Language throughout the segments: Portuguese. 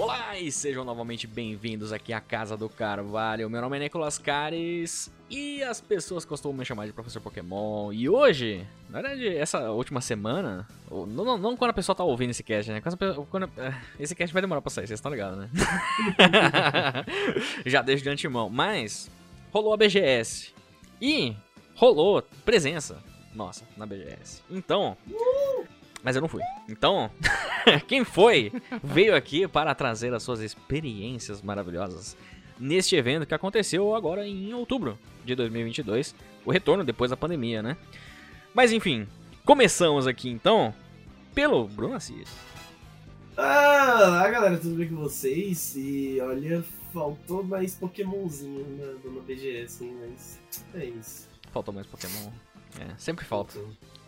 Olá e sejam novamente bem-vindos aqui à Casa do Carvalho. Meu nome é Nicolas Cares e as pessoas costumam me chamar de Professor Pokémon. E hoje, na verdade, essa última semana, não, não, não quando a pessoa tá ouvindo esse cast, né? Quando, quando, esse cast vai demorar pra sair, vocês estão ligados, né? Já desde de antemão. Mas rolou a BGS e rolou presença nossa na BGS. Então. Mas eu não fui. Então, quem foi veio aqui para trazer as suas experiências maravilhosas neste evento que aconteceu agora em outubro de 2022, o retorno depois da pandemia, né? Mas enfim, começamos aqui então pelo Bruno Assis. Ah, galera, tudo bem com vocês? E olha, faltou mais Pokémonzinho na, na BGS, hein? Mas é isso. Faltou mais Pokémon. É, sempre falta.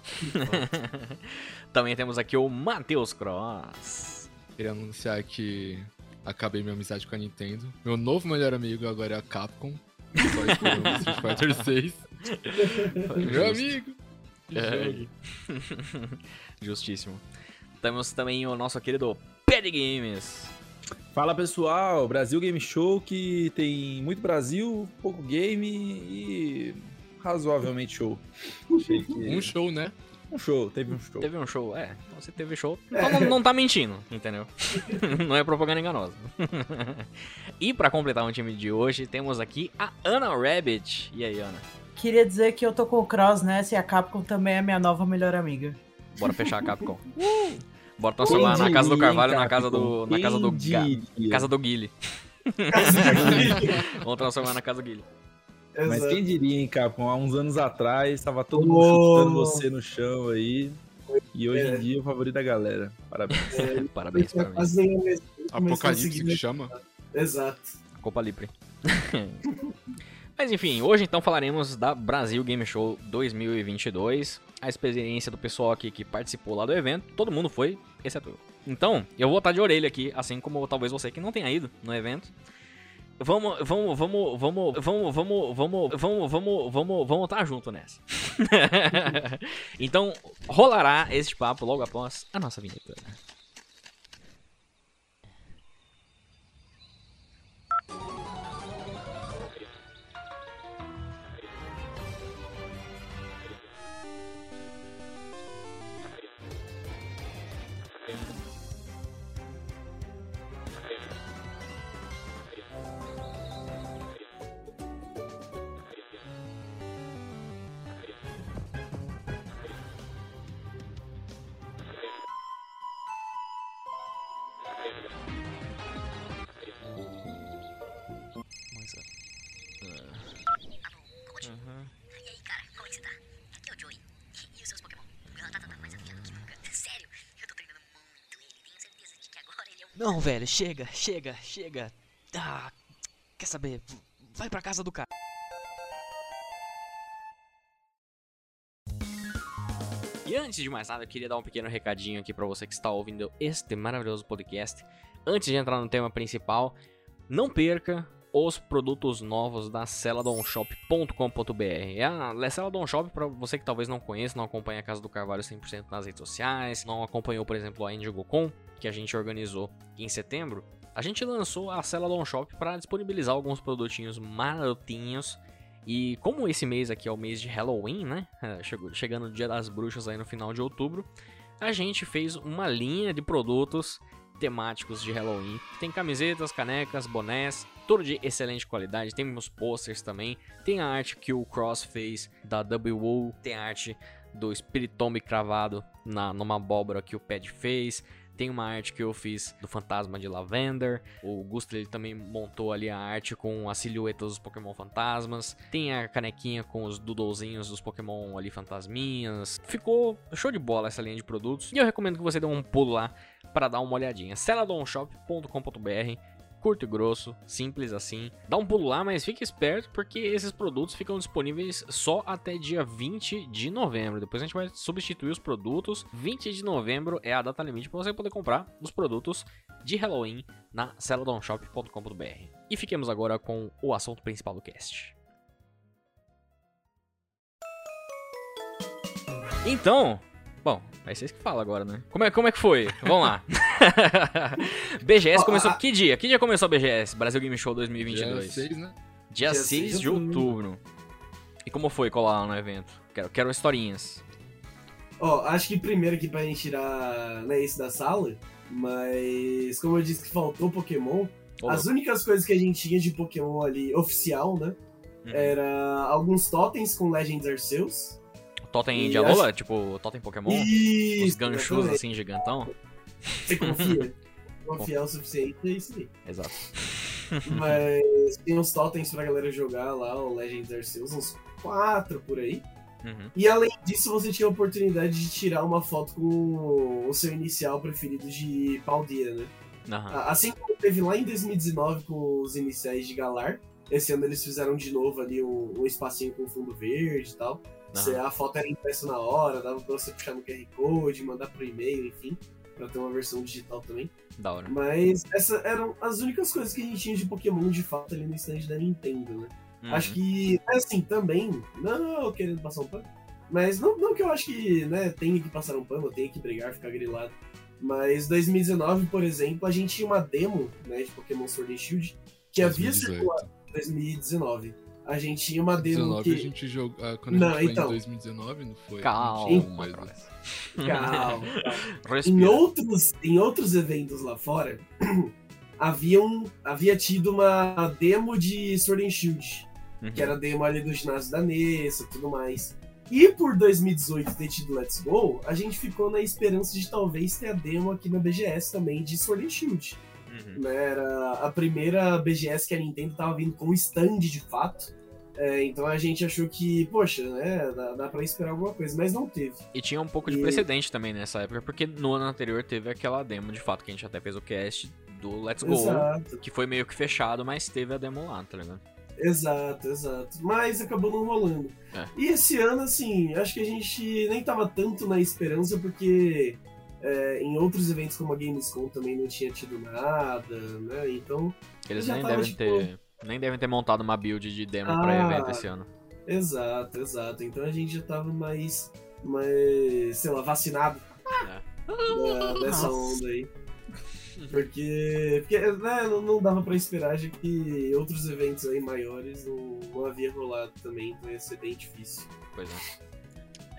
Também temos aqui o Matheus Cross. Queria anunciar que acabei minha amizade com a Nintendo. Meu novo melhor amigo agora é a Capcom. Só Street Fighter 6. Meu amigo! É. Justíssimo. Temos também o nosso querido Pad Games. Fala pessoal, Brasil Game Show que tem muito Brasil, pouco game e razoavelmente show. Que... Um show, né? Um show, teve um show. Teve um show, é. Então você teve show. Então não, não tá mentindo, entendeu? não é propaganda enganosa. e para completar o time de hoje, temos aqui a Ana Rabbit. E aí, Ana? Queria dizer que eu tô com o Cross nessa e a Capcom também é minha nova melhor amiga. Bora fechar a Capcom. Bora transformar na casa do Carvalho na casa do. Na casa do. Ga, casa do Guile. Vamos transformar na casa do Guile. Exato. Mas quem diria, hein, Capcom? Há uns anos atrás, estava todo mundo oh. chutando você no chão aí. E hoje é. em dia é o favorito da galera. Parabéns. É, parabéns, parabéns. Apocalipse que chama. Exato. Copa Livre. Mas enfim, hoje então falaremos da Brasil Game Show 2022. A experiência do pessoal aqui que participou lá do evento. Todo mundo foi, exceto eu. Então, eu vou estar de orelha aqui, assim como talvez você que não tenha ido no evento. Vamos, vamos, vamos, vamos, vamos, vamos, vamos, vamos, vamos, vamos, vamos estar junto nessa. então, rolará este papo logo após a nossa vinheta. Não, velho, chega, chega, chega. Ah, quer saber? Vai pra casa do cara. E antes de mais nada, eu queria dar um pequeno recadinho aqui para você que está ouvindo este maravilhoso podcast. Antes de entrar no tema principal, não perca os produtos novos da celadonshop.com.br. É a Celadon Shop, para você que talvez não conheça, não acompanha a Casa do Carvalho 100% nas redes sociais, não acompanhou, por exemplo, a IndigoCon, que a gente organizou em setembro, a gente lançou a Celadon Shop para disponibilizar alguns produtinhos marotinhos. E como esse mês aqui é o mês de Halloween, né? Chegando o Dia das Bruxas aí no final de outubro, a gente fez uma linha de produtos temáticos de Halloween. Tem camisetas, canecas, bonés, tudo de excelente qualidade. Temos posters também. Tem a arte que o Cross fez da WO, tem a arte do Spiritomb cravado na, numa abóbora que o Pad fez. Tem uma arte que eu fiz do fantasma de Lavender. O Gusto ele também montou ali a arte com as silhuetas dos Pokémon fantasmas. Tem a canequinha com os doodlezinhos dos Pokémon ali fantasminhas. Ficou show de bola essa linha de produtos. E eu recomendo que você dê um pulo lá para dar uma olhadinha. celadonshop.com.br curto e grosso, simples assim. Dá um pulo lá, mas fique esperto porque esses produtos ficam disponíveis só até dia 20 de novembro. Depois a gente vai substituir os produtos. 20 de novembro é a data limite para você poder comprar os produtos de Halloween na celadonshop.com.br. E fiquemos agora com o assunto principal do cast. Então, Bom, é vocês que falam agora, né? Como é, como é que foi? Vamos lá. BGS começou a- que dia? Que dia começou a BGS? Brasil Game Show Dia 2022. 6, né? Dia Dia 6 6 de outubro. outubro. E como foi colar lá no evento? Quero, quero historinhas. Ó, acho que primeiro aqui pra gente tirar né, isso da sala, mas como eu disse que faltou Pokémon, Ô, as únicas coisas que a gente tinha de Pokémon ali, oficial, né? Uhum. Era alguns totens com Legends Arceus. Totem de Alola? Tipo, Totem Pokémon? Isso! Os ganchos assim, gigantão? Você confia? Confiar o suficiente é isso aí. Exato. Mas tem uns totens pra galera jogar lá, o Legends Arceus, uns quatro por aí. Uhum. E além disso, você tinha a oportunidade de tirar uma foto com o seu inicial preferido de Paldeira, né? A- Assim como teve lá em 2019 com os iniciais de Galar, esse ano eles fizeram de novo ali um, um espacinho com fundo verde e tal. Você- a foto era impressa na hora, dava pra você puxar no QR Code, mandar pro e-mail, enfim, pra ter uma versão digital também. Da hora. Mas essas eram as únicas coisas que a gente tinha de Pokémon de fato ali no stand da Nintendo, né? Uhum. Acho que, assim, também, não querendo passar um pano, mas não, não que eu acho que, né, tenha que passar um pano, tenha que brigar, ficar grilado. Mas 2019, por exemplo, a gente tinha uma demo, né, de Pokémon Sword and Shield, que havia 2018. circulado em 2019. A gente tinha uma demo 2019 que... a gente jogou. ah, Quando Não, a gente então. foi em 2019, não foi? Calma, Não mais- Cross. Calma. Em outros, em outros eventos lá fora, haviam, havia tido uma demo de Sword and Shield, Uhum. que era a demo ali do ginásio da Nessa e tudo mais. E por 2018 ter tido Let's Go, a gente ficou na esperança de talvez ter a demo aqui na BGS também de Sword and Shield. Uhum. Né? Era a primeira BGS que a Nintendo tava vindo com stand de fato. É, então a gente achou que, poxa, né, dá, dá pra esperar alguma coisa, mas não teve. E tinha um pouco de E- precedente também nessa época, porque no ano anterior teve aquela demo de fato, que a gente até fez o cast do Let's Go, Exato. que foi meio que fechado, mas teve a demo lá, tá ligado? Exato, exato. Mas acabou não rolando. É. E esse ano, assim, acho que a gente nem tava tanto na esperança, porque é, em outros eventos como a Gamescom também não tinha tido nada, né? Então, Eles nem tava, devem tipo- ter. Nem devem ter montado uma build de demo pra Ah. evento esse ano. exato, exato. Então a gente já tava mais, mais sei lá, vacinado É. dessa Nossa. onda aí. Porque, porque né, não, não dava pra esperar, já que outros eventos aí maiores não, não havia rolado também, então ia ser bem difícil. Pois é.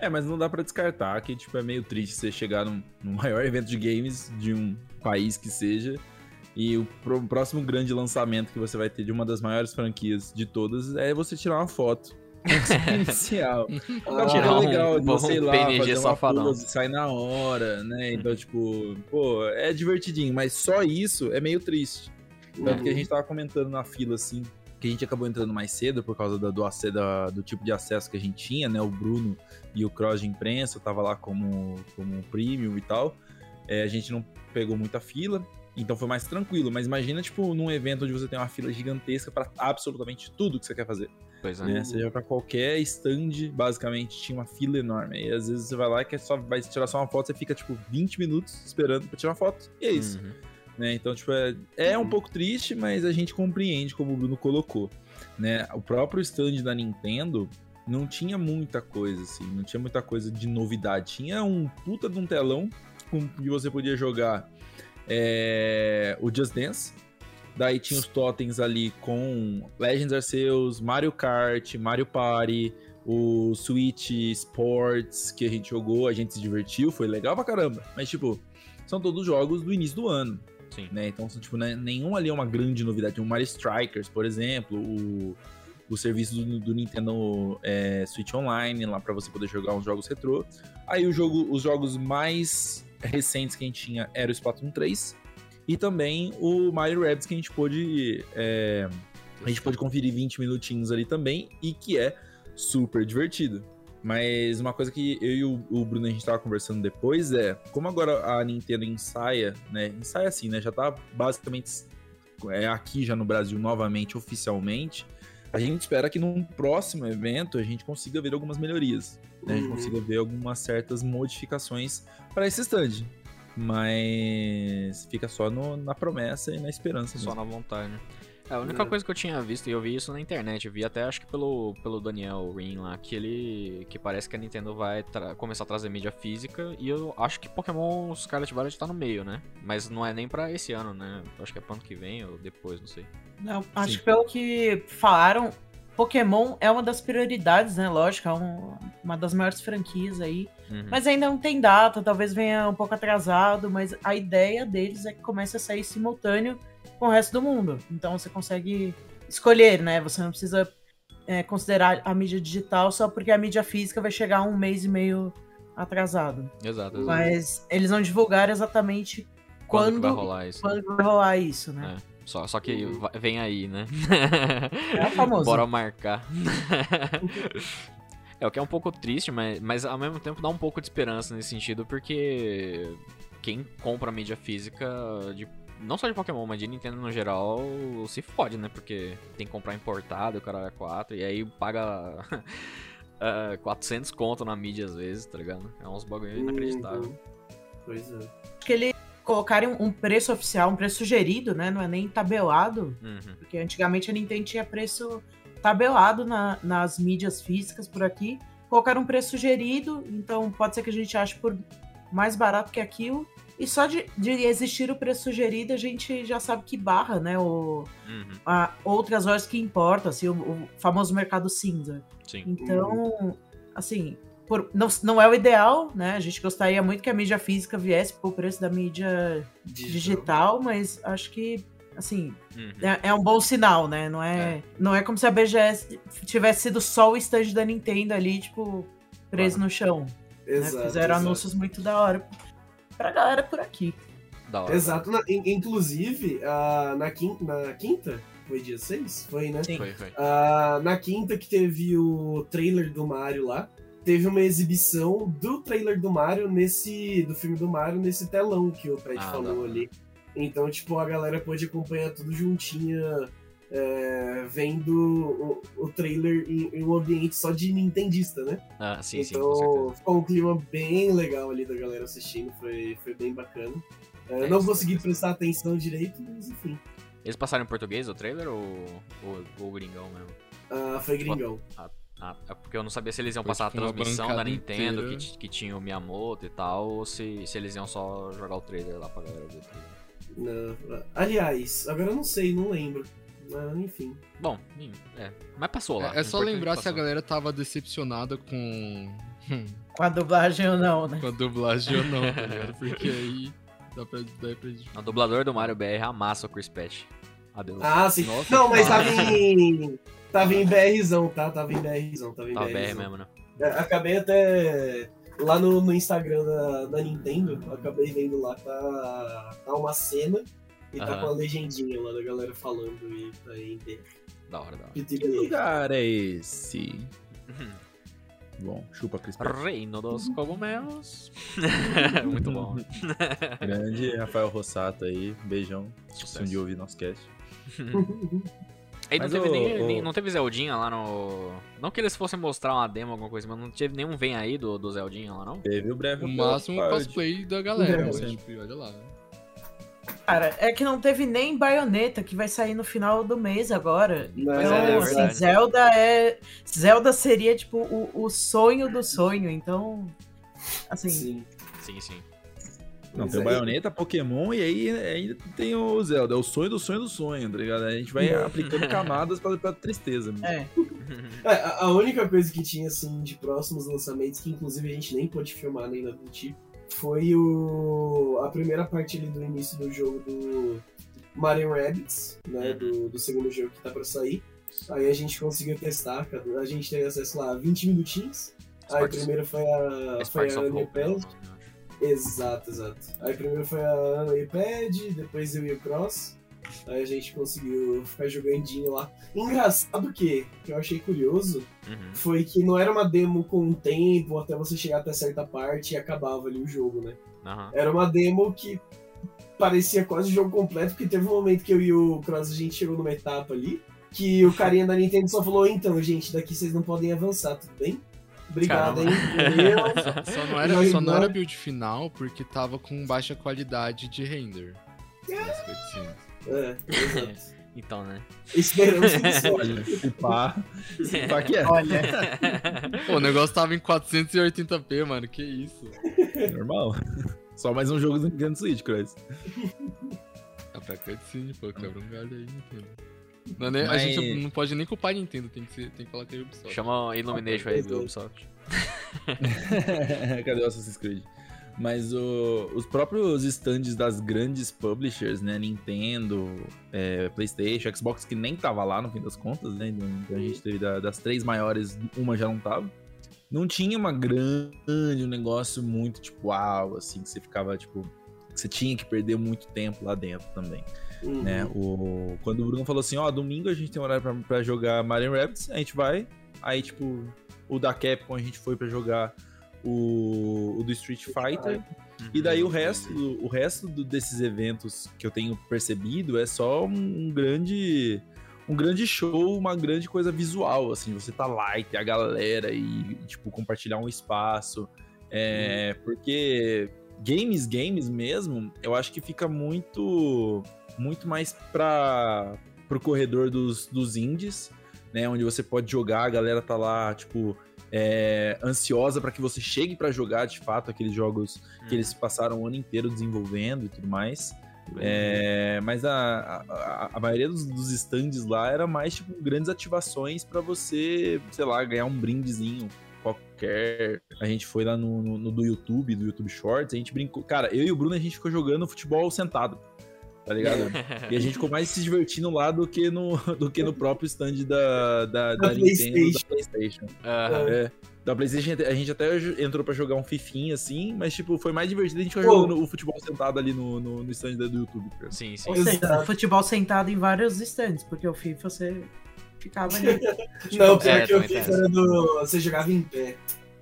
É, mas não dá pra descartar que, tipo, é meio triste você chegar num, num maior evento de games de um país que seja e o pro- próximo grande lançamento que você vai ter de uma das maiores franquias de todas é você tirar uma foto. inicial. Ah, Tirar é um legal de bom você ir lá, PNG safadão. pose, sai na hora, né? Então, tipo, pô, é divertidinho, mas só isso é meio triste. Tanto que a gente tava comentando na fila, assim, que a gente acabou entrando mais cedo por causa da- do, da- do tipo de acesso que a gente tinha, né? O Bruno e o Cross de imprensa tava lá como, como premium e tal. É, a gente não pegou muita fila, então foi mais tranquilo. Mas imagina, tipo, num evento onde você tem uma fila gigantesca pra absolutamente tudo que você quer fazer Pois é. né? Seja pra qualquer stand, basicamente, tinha uma fila enorme. E às vezes você vai lá e quer só, vai tirar só uma foto, você fica, tipo, 20 minutos esperando pra tirar uma foto. E é isso, Uhum. Né? Então, tipo, é, é um pouco triste, mas a gente compreende como o Bruno colocou, né? O próprio stand da Nintendo não tinha muita coisa, assim, não tinha muita coisa de novidade. Tinha um puta de um telão com que você podia jogar é, o Just Dance, Daí tinha os totens ali com Legends Arceus, Mario Kart, Mario Party, o Switch Sports que a gente jogou, a gente se divertiu, foi legal pra caramba. Mas, tipo, são todos jogos do início do ano, Sim. né? Então, tipo, né, nenhum ali é uma grande novidade. O Mario Strikers, por exemplo, o, o serviço do, do Nintendo é, Switch Online, lá pra você poder jogar uns jogos retrô. Aí o jogo, os jogos mais recentes que a gente tinha era o Splatoon 3 e também o Mario Rabbids que a gente pôde é, a gente pôde conferir 20 minutinhos ali também e que é super divertido. Mas uma coisa que eu e o, o Bruno a gente tava conversando depois é, como agora a Nintendo ensaia, né? Ensaia assim, né? Já tá basicamente é, aqui já no Brasil novamente, oficialmente. A gente espera que num próximo evento a gente consiga ver algumas melhorias. Né? A gente Uhum. consiga ver algumas certas modificações para esse stand. Mas fica só no- na promessa e na esperança. Só mesmo. na vontade, né? É, a única É. coisa que eu tinha visto, e eu vi isso na internet, eu vi até acho que pelo, pelo Daniel Rin lá, que ele. que parece que a Nintendo vai começar a trazer mídia física, e eu acho que Pokémon Scarlet Violet tá no meio, né? Mas não é nem pra esse ano, né? Eu acho que é pro ano que vem ou depois, não sei. Não, acho Sim. que pelo que falaram, Pokémon é uma das prioridades, né? Lógico, é um- uma das maiores franquias aí. Uhum. Mas ainda não tem data, talvez venha um pouco atrasado, mas a ideia deles é que comece a sair simultâneo com o resto do mundo. Então você consegue escolher, né? Você não precisa é, considerar a mídia digital só porque a mídia física vai chegar um mês e meio atrasado. Exato, exato. Mas eles não divulgaram exatamente Quando, quando, vai rolar isso? quando vai rolar isso, né? Só, só que vai- vem aí, né? É famoso. Bora marcar. é, o que é um pouco triste, mas, mas ao mesmo tempo dá um pouco de esperança nesse sentido, porque quem compra mídia física, de, não só de Pokémon, mas de Nintendo no geral, se fode, né? Porque tem que comprar importado, o cara é 4, e aí paga eh, 400 conto na mídia às vezes, tá ligado? É uns bagulho inacreditável. Uhum. Pois é. Acho que eles colocarem um preço oficial, um preço sugerido, né? Não é nem tabelado. Uhum. Porque antigamente a Nintendo tinha preço tabelado na- nas mídias físicas por aqui. Colocaram um preço sugerido, então pode ser que a gente ache por mais barato que aquilo. E só de, de existir o preço sugerido, a gente já sabe que barra, né? O, Uhum. a, outras horas que importam, assim, o, o famoso mercado cinza. Sim. Então, assim, por- não, não é o ideal, né? A gente gostaria muito que a mídia física viesse por preço da mídia digital, mas acho que, assim, Uhum. é, é um bom sinal, né? Não é, não é como se a BGS tivesse sido só o stand da Nintendo ali, tipo, preso no chão. né? Exato. Fizeram exato. anúncios muito da hora pra galera por aqui. Da hora. Exato. Na- in- inclusive, ah, na, quinta, na quinta, foi dia 6? Foi, né? Sim. Foi, foi. Ah, na quinta que teve o trailer do Mario lá, teve uma exibição do trailer do Mario nesse. do filme do Mario nesse telão que o Pet Ah, falou hora. ali. Então, tipo, a galera pôde acompanhar tudo juntinha, é, vendo o, o trailer em, em um ambiente só de nintendista, né? Ah, sim, sim, com então, ficou um clima bem legal ali da galera assistindo, foi, foi bem bacana. É, É não isso, consegui é prestar atenção direito, mas enfim. Eles passaram em português o trailer ou, ou, ou gringão mesmo? Ah, foi gringão. Ah, é porque eu não sabia se eles iam Foi passar a tipo transmissão da Nintendo, que, inteira. que tinha o Miyamoto e tal, ou se, se eles iam só jogar o trailer lá pra galera ver. Não. Aliás, agora eu não sei, não lembro. Ah, enfim. Bom, hum, é. Mas passou lá. É, é só lembrar se a galera tava decepcionada com, Com a dublagem ou não, né? com a dublagem ou não, tá ligado? Porque aí dá pra, dá pra O dublador do Mario BR amassa o Chris Patch. Adeus. Ah, sim. Nossa, não, mas tava em. Tava em BRzão, tá? Tava em BRzão, tava em BRzão. BR mesmo, né? É, Acabei até. Lá no, no Instagram da, da Nintendo, acabei vendo lá, tá, tá uma cena e tá com a legendinha lá da galera falando e em BR. Da hora, da hora. Que lugar é esse? Uhum. Bom, chupa Pratt. Reino dos cogumelos. Muito bom. Grande Rafael Rossato aí, beijão. Se um dia ouvir nosso cast. Aí não teve, o- nem, o- nem- não teve Zeldinha lá no. Não que eles fossem mostrar uma demo, alguma coisa, mas não teve nenhum vem aí do, do Zeldinha lá, não? Teve o breve O máximo o cosplay da galera, É, mas, tipo, olha lá. Cara, é que não teve nem baioneta que vai sair no final do mês agora. Pois Então, é, é assim. Zelda é. Zelda seria, tipo, o, o sonho do sonho. Então, assim, Sim. Sim, sim. Não, tem o aí- Bayonetta, Pokémon e aí ainda tem o Zelda. É o sonho do sonho do sonho, tá ligado? A gente vai aplicando camadas pra, pra tristeza. mesmo. é. É, a, a única coisa que tinha, assim, de próximos lançamentos, que inclusive a gente nem pôde filmar nem nada do tipo, foi o, a primeira parte ali do início do jogo do Mario Rabbids, né, do, do segundo jogo que tá pra sair. Aí a gente conseguiu testar, a gente teve acesso lá a 20 minutinhos. Aí primeiro foi a, foi a of Hope, né. Exato, exato. Aí primeiro foi a iPad, depois eu e o Cross. Aí a gente conseguiu ficar jogandinho lá. Engraçado que, que eu achei curioso, Uhum. foi que não era uma demo com um tempo até você chegar até certa parte e acabava ali o jogo, né? Aham. Era uma demo que parecia quase o jogo completo, porque teve um momento que eu e o Cross a gente chegou numa etapa ali, que o carinha da Nintendo só falou, então, gente, daqui vocês não podem avançar, tudo bem? Obrigado, Caramba. hein? Só, só não era, só não era build final porque tava com baixa qualidade de render. Cutscenes. É, exato. Então, né? Esperamos que sim. Olha, se pá, se pá que é. Olha, Pô, o negócio tava em 480p, mano. Que isso? Normal. Só mais um jogo do Nintendo Switch, Chris. É pra cutscene, pô. Quebra um galho aí, Nintendo. Não, é nem- A Mas- gente não pode nem culpar a Nintendo, tem que, ser, tem que falar que é Ubisoft. Chama a Illumination aí do Ubisoft. Cadê o Assassin's Creed? Mas o- os próprios stands das grandes publishers, né? Nintendo, é, PlayStation, Xbox, que nem tava lá no fim das contas, né? Então a gente teve da- das três maiores, uma já não tava. Não tinha uma grande, um negócio muito tipo, uau, assim, que você ficava, tipo, que você tinha que perder muito tempo lá dentro também Uhum. né? O, quando o Bruno falou assim, ó, domingo a gente tem horário pra, pra jogar Mario Rabbids, a gente vai. Aí, tipo, o da Capcom a gente foi pra jogar o, o do Street Fighter. E daí o resto, o resto do- desses eventos que eu tenho percebido é só um, um grande um grande show, uma grande coisa visual, assim, você tá lá e ter a galera e, tipo, compartilhar um espaço. É, porque games, games mesmo, eu acho que fica muito muito mais para pro corredor dos, dos indies, né, onde você pode jogar, a galera tá lá, tipo, é, ansiosa para que você chegue para jogar de fato aqueles jogos que eles passaram o ano inteiro desenvolvendo e tudo mais. É, mas a, a, a maioria dos, dos stands lá era mais tipo grandes ativações para você, sei lá, ganhar um brindezinho qualquer. A gente foi lá no, no, no do YouTube, do YouTube Shorts, a gente brincou. Cara, eu e o Bruno a gente ficou jogando futebol sentado. Tá ligado? E a gente ficou mais se divertindo lá do que no, do que no próprio stand da, da, da Da Nintendo, da PlayStation. Aham. É. Da PlayStation a gente até entrou pra jogar um fifinha assim, mas tipo, foi mais divertido a gente ficar jogando o futebol sentado ali no, no, no stand do YouTube. cara. Sim, sim. ou seja, Exato. futebol sentado em vários stands, porque o FIFA você ficava ali. Não, pior É, que o FIFA era do. Você jogava em pé.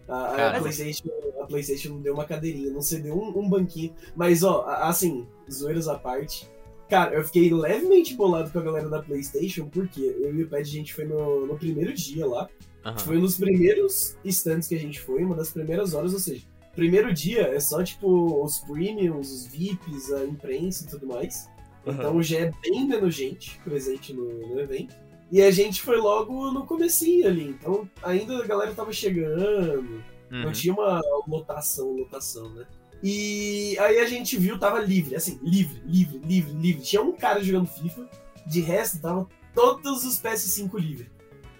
A, a. PlayStation, a PlayStation não deu uma cadeirinha, não cedeu um, um banquinho. Mas, ó, assim, zoeiras à parte. Cara, eu fiquei levemente bolado com a galera da PlayStation, porque eu e o Pet, a gente foi no, no primeiro dia lá. Aham. Foi um dos primeiros stands que a gente foi, uma das primeiras horas, ou seja, primeiro dia é só, tipo, os premiums, os VIPs, a imprensa e tudo mais. Então já é bem menos gente presente no, no evento. E a gente foi logo no comecinho ali, então ainda a galera tava chegando, não Uhum. tinha uma lotação, lotação, né? E aí a gente viu, tava livre, assim, livre, livre, livre, livre. Tinha um cara jogando FIFA, de resto tava todos os PS5 livres.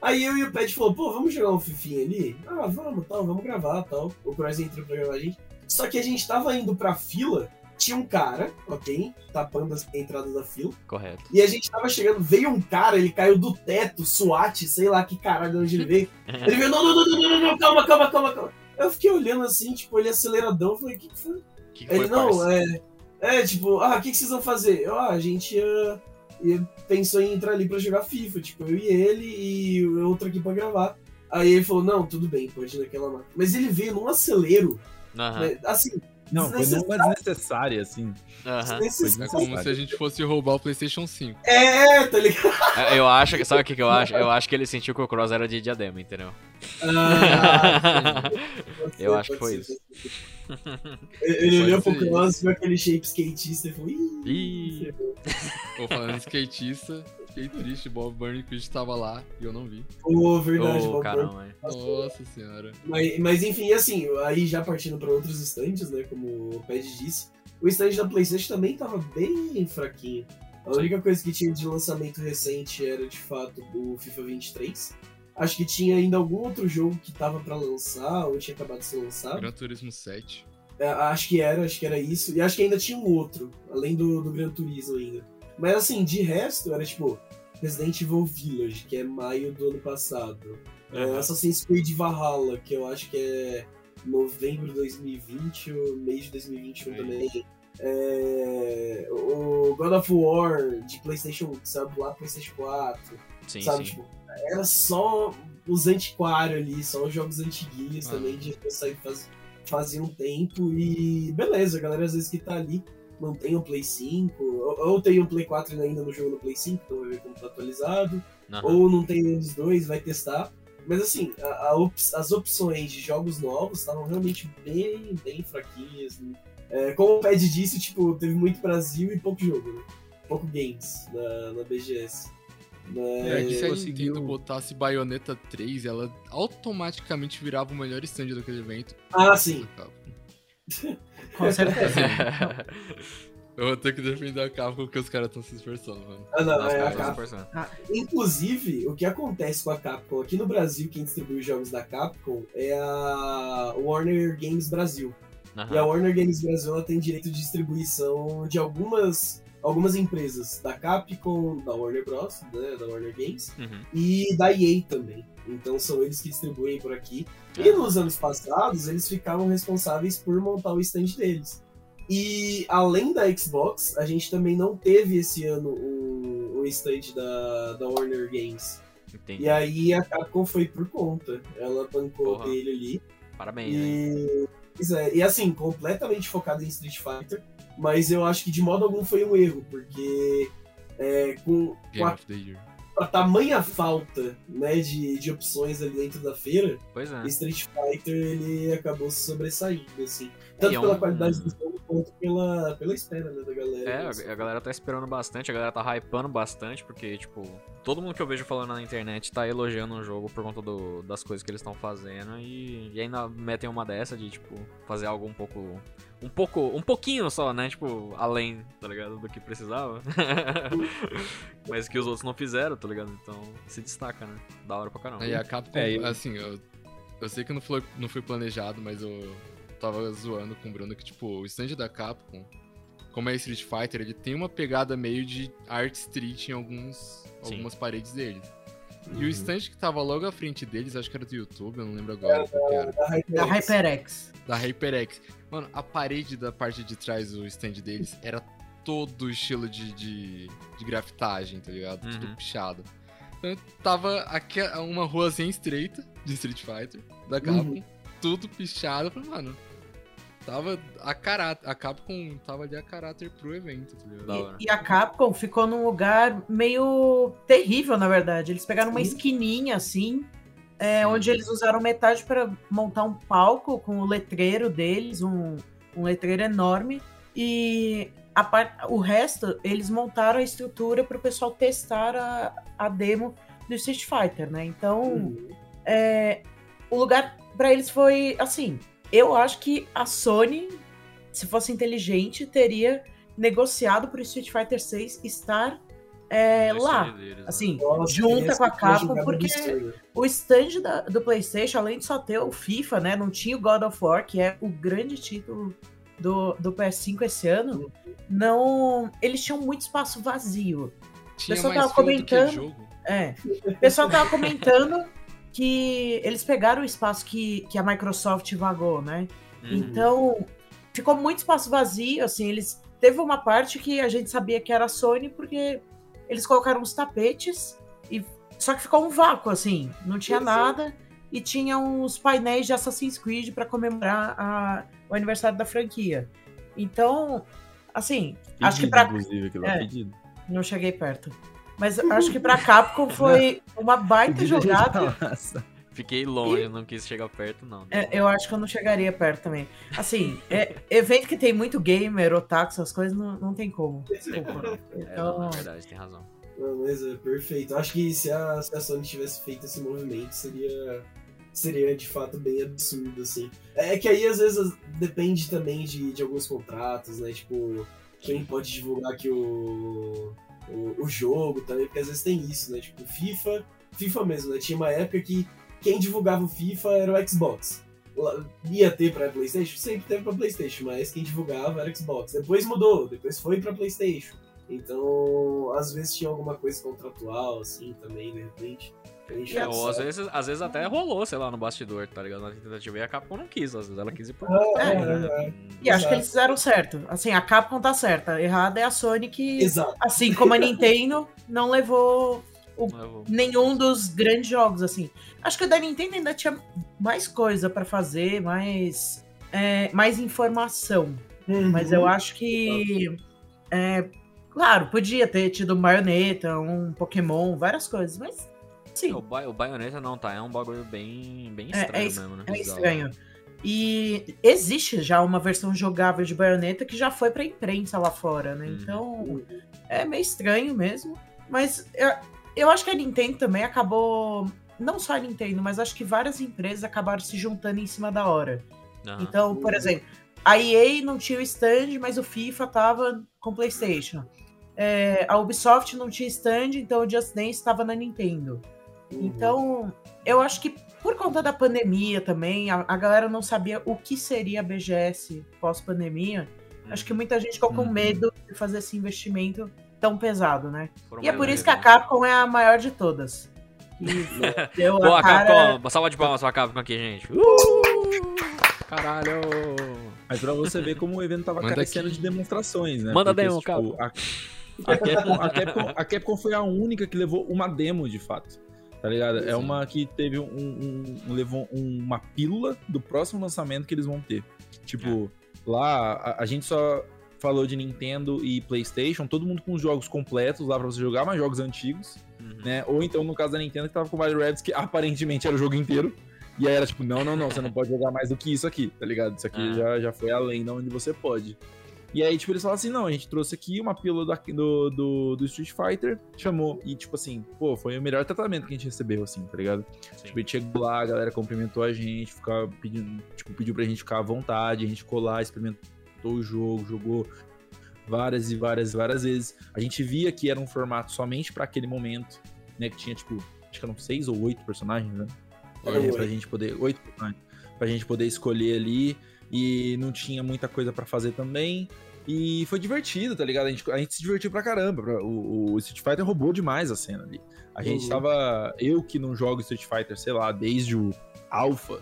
Aí eu e o Pet falou, pô, vamos jogar um fifinha ali? Ah, vamos, tal, vamos gravar, tal. O Cross entrou pra gravar a gente. Só que a gente tava indo pra fila, tinha um cara, ok, tapando as entradas da fila. Correto. E a gente tava chegando, veio um cara, ele caiu do teto, SWAT, sei lá que caralho de onde ele veio. Ele veio, não, não, não, não, não, não, calma, calma, calma, calma. Eu fiquei olhando assim, tipo, ele aceleradão, falei, o que, que foi? Que que Ele, foi, não, parça? é. É, tipo, ah, o que, que vocês vão fazer? Eu, ah, a gente ia, ia- pensou em entrar ali pra jogar FIFA, tipo, eu e ele e outro aqui pra gravar. Aí ele falou, não, tudo bem, pode ir naquela máquina. Mas ele veio num acelero, Aham. né, assim, Não, foi numa desnecessária, assim. Desnecessário. É como se a gente fosse roubar o PlayStation 5. É, tá ligado? É, Eu acho que. Sabe o que, que eu acho? Eu acho que ele sentiu que o Cross era de diadema, entendeu? Ah. Eu acho que foi isso. Ele olhou pro Cross, viu aquele shape skatista e falou, ih, Ih. Falando skatista, fiquei triste, Bob Burnquist tava lá e eu não vi. pô, verdade, Ô, Bob caramba. Nossa senhora. Mas, mas enfim, assim, aí já partindo para outros stands, né, como o Ped disse, o stand da PlayStation também tava bem fraquinho. A única coisa que tinha de lançamento recente era, de fato, o FIFA 23. Acho que tinha ainda algum outro jogo que tava pra lançar, ou tinha acabado de ser lançado. Gran Turismo 7. É, acho que era, acho que era isso. E acho que ainda tinha um outro, além do, do Gran Turismo ainda. Mas assim, de resto, era tipo Resident Evil Village, que é maio do ano passado. Aham. Assassin's Creed Valhalla, que eu acho que é novembro de 2020 ou mês de 2021 É. também. É, o God of War de PlayStation, que saiu lá PlayStation 4. Sim, sabe, sim. tipo, era só os antiquários ali, só os jogos antiguinhos Ah. também, de sair faz, fazia um tempo e beleza, a galera às vezes que tá ali não tem o Play 5, ou, ou tem o Play 4 ainda no jogo no Play 5, então vai ver como tá atualizado, Aham. ou não tem nenhum dos dois, vai testar. Mas assim, a- a op- as opções de jogos novos estavam realmente bem, bem fraquinhas. né? É, como o Pad disse, tipo, teve muito Brasil e pouco jogo, né? Poco Games na, na BGS. Mas... É que se a Nintendo botasse Bayonetta 3, ela automaticamente virava o melhor stand daquele evento. Ah, sim. Com certeza. Eu vou ter que defender a Capcom porque os caras estão se esforçando, mano. Ah, não, Nossa, é a cara, Capcom. 100%. Inclusive, o que acontece com a Capcom aqui no Brasil, quem distribui os jogos da Capcom é a Warner Games Brasil. Aham. E a Warner Games Brasil ela tem direito de distribuição de algumas, algumas empresas da Capcom, da Warner Bros, né, da Warner Games, Uhum. e da EA também. Então são eles que distribuem por aqui. E É. nos anos passados, eles ficavam responsáveis por montar o stand deles. E além da Xbox, a gente também não teve esse ano um, um stand da, da Warner Games. Entendi. E aí a Capcom foi por conta. Ela bancou Porra. dele ali. Parabéns? E, pois é, e assim, completamente focado em Street Fighter. Mas eu acho que de modo algum foi um erro, porque é, com, com a, a tamanha falta né, de, de opções ali dentro da feira, Pois é. Street Fighter ele acabou se sobressaindo, assim. Tanto é pela um- qualidade do jogo quanto pela, pela espera né, da galera. É, assim. a- galera tá esperando bastante, a galera tá hypando bastante, porque, tipo, todo mundo que eu vejo falando na internet tá elogiando o jogo por conta do- das coisas que eles estão fazendo e, e ainda metem uma dessa de, tipo, fazer algo um pouco. Um pouco. Um pouquinho só, né? Tipo, além, tá ligado? Do que precisava. Mas que os outros não fizeram, tá ligado? Então se destaca, né? Da hora pra caramba. E a Capcom, É, assim, eu, eu sei que não foi, não foi planejado, mas eu tava zoando com o Bruno que, tipo, o stand da Capcom, como é Street Fighter, ele tem uma pegada meio de art street em alguns, Sim. algumas paredes dele. E Uhum. o stand que tava logo à frente deles, acho que era do YouTube, eu não lembro agora era. Da HyperX. Da HyperX. Da HyperX. Mano, a parede da parte de trás do stand deles era todo o estilo de, de, de grafitagem, tá ligado? Uhum. Tudo pichado. Então tava aqui uma ruazinha estreita de Street Fighter, da Capcom, tudo pichado. Eu falei, mano, tava a caráter. A Capcom tava ali a caráter pro evento, tá ligado? Hora. E a Capcom ficou num lugar meio terrível, na verdade. Eles pegaram uma Sim. esquininha assim, é, onde eles usaram metade para montar um palco com o letreiro deles, um, um letreiro enorme. E a par- o resto, eles montaram a estrutura para o pessoal testar a, a demo do Street Fighter, né? Então, Uhum. é, o lugar para eles foi assim. Eu acho que a Sony, se fosse inteligente, teria negociado para o Street Fighter 6 estar é, lá. deles, né? Assim, Nossa, junta com a Capcom, porque o stand da- do PlayStation, além de só ter o FIFA, né? Não tinha o God of War, que é o grande título do, do PS5 esse ano. Não. Eles tinham muito espaço vazio. Tinha pessoal mais tava fila do que comentando- jogo. É. O pessoal tava comentando que eles pegaram o espaço que, que a Microsoft vagou, né? Uhum. Então, ficou muito espaço vazio, assim, eles... Teve uma parte que a gente sabia que era a Sony, porque eles colocaram os tapetes, e só que ficou um vácuo, assim, não tinha Sim. nada, e tinha uns painéis de Assassin's Creed para comemorar a- o aniversário da franquia. Então, assim, acho que Pedido, pra... Inclusive, aquilo É. pedido. Não cheguei perto. Mas acho que pra Capcom foi uma baita jogada. Fiquei longe, não quis chegar perto, não. É, eu acho que eu não chegaria perto também. Assim, é, evento que tem muito gamer, otaku, essas coisas, não, não tem como. Desculpa. É, Então, é verdade, tem razão. Não, mas é perfeito. Acho que se a, se a Sony tivesse feito esse movimento, seria, seria de fato bem absurdo, assim. É que aí, às vezes, depende também de, de alguns contratos, né? Tipo, quem pode divulgar aqui o, o, o jogo também, porque às vezes tem isso, né? Tipo, FIFA, FIFA mesmo, né? Tinha uma época que quem divulgava o FIFA era o Xbox. Ia ter pra Playstation? Sempre teve pra Playstation, mas quem divulgava era o Xbox. Depois mudou, depois foi pra Playstation. Então, às vezes tinha alguma coisa contratual, assim, também, de repente. A É, ou às vezes, às vezes até rolou, sei lá, no bastidor, tá ligado? Na tentativa e a Capcom não quis, às vezes ela quis ir por É, né? é, é. e acho que eles fizeram certo. Assim, a Capcom tá certa. Errada é a Sony que, Exato. assim como a Nintendo, não levou levou. nenhum dos grandes jogos, assim. Acho que o da Nintendo ainda tinha mais coisa pra fazer, mais, é, mais informação. Mas Uhum. eu acho que. É, claro, podia ter tido marioneta, um Pokémon, várias coisas, mas. Sim, O, Bi- o Bayonetta não, tá? É um bagulho bem, bem É, estranho é es- mesmo, né? é estranho. E existe já uma versão jogável de Bayonetta que já foi pra imprensa lá fora, né? Uhum. Então é meio estranho mesmo. Mas eu, eu acho que a Nintendo também acabou. Não só a Nintendo, mas acho que várias empresas acabaram se juntando em cima da hora. Então, por exemplo, a EA não tinha o stand, mas o FIFA tava com PlayStation. É, a Ubisoft não tinha stand, então o Just Dance estava na Nintendo. Uhum. Então, eu acho que por conta da pandemia também, a, a galera não sabia o que seria a BGS pós-pandemia. Acho que muita gente ficou com Uhum. medo de fazer esse investimento tão pesado, né? Foram E é por isso que a Capcom é a maior de todas. Deu? Boa, a cara... Capcom. Salva de palmas pra Capcom aqui, gente. Uh! Caralho. Mas pra você ver como o evento tava Manda carecendo aqui. de demonstrações, né? Manda Porque, demo, tipo, a, a Capcom, a, Capcom, a Capcom foi a única que levou uma demo, de fato. Tá ligado? É Sim. uma que teve um, um- um- levou uma pílula do próximo lançamento que eles vão ter. Tipo, lá a, a gente só falou de Nintendo e PlayStation, todo mundo com os jogos completos lá pra você jogar, mas jogos antigos, Uhum. né? Ou então no caso da Nintendo que tava com o Mario Rabbids que aparentemente era o jogo inteiro. E aí era tipo, não, não, não, você não pode jogar mais do que isso aqui, tá ligado? Isso aqui Ah. já, já foi além de onde você pode. E aí, tipo, eles falaram assim, não, a gente trouxe aqui uma pílula da- do, do, do Street Fighter, chamou, e tipo assim, pô, foi o melhor tratamento que a gente recebeu, assim, tá ligado? Sim. Tipo, a gente chegou lá, a galera cumprimentou a gente, ficava pedindo, tipo, pediu pra gente ficar à vontade, a gente ficou lá, experimentou o jogo, jogou várias e várias e várias vezes. A gente via que era um formato somente pra aquele momento, né? Que tinha, tipo, acho que eram seis ou oito personagens, né? Oito. pra gente poder. Oito. Pra gente poder escolher ali. E não tinha muita coisa pra fazer também. E foi divertido, tá ligado? A gente, a gente se divertiu pra caramba. O, o Street Fighter roubou demais a cena ali. A gente Uhum. tava. Eu que não jogo Street Fighter, sei lá, desde o Alpha.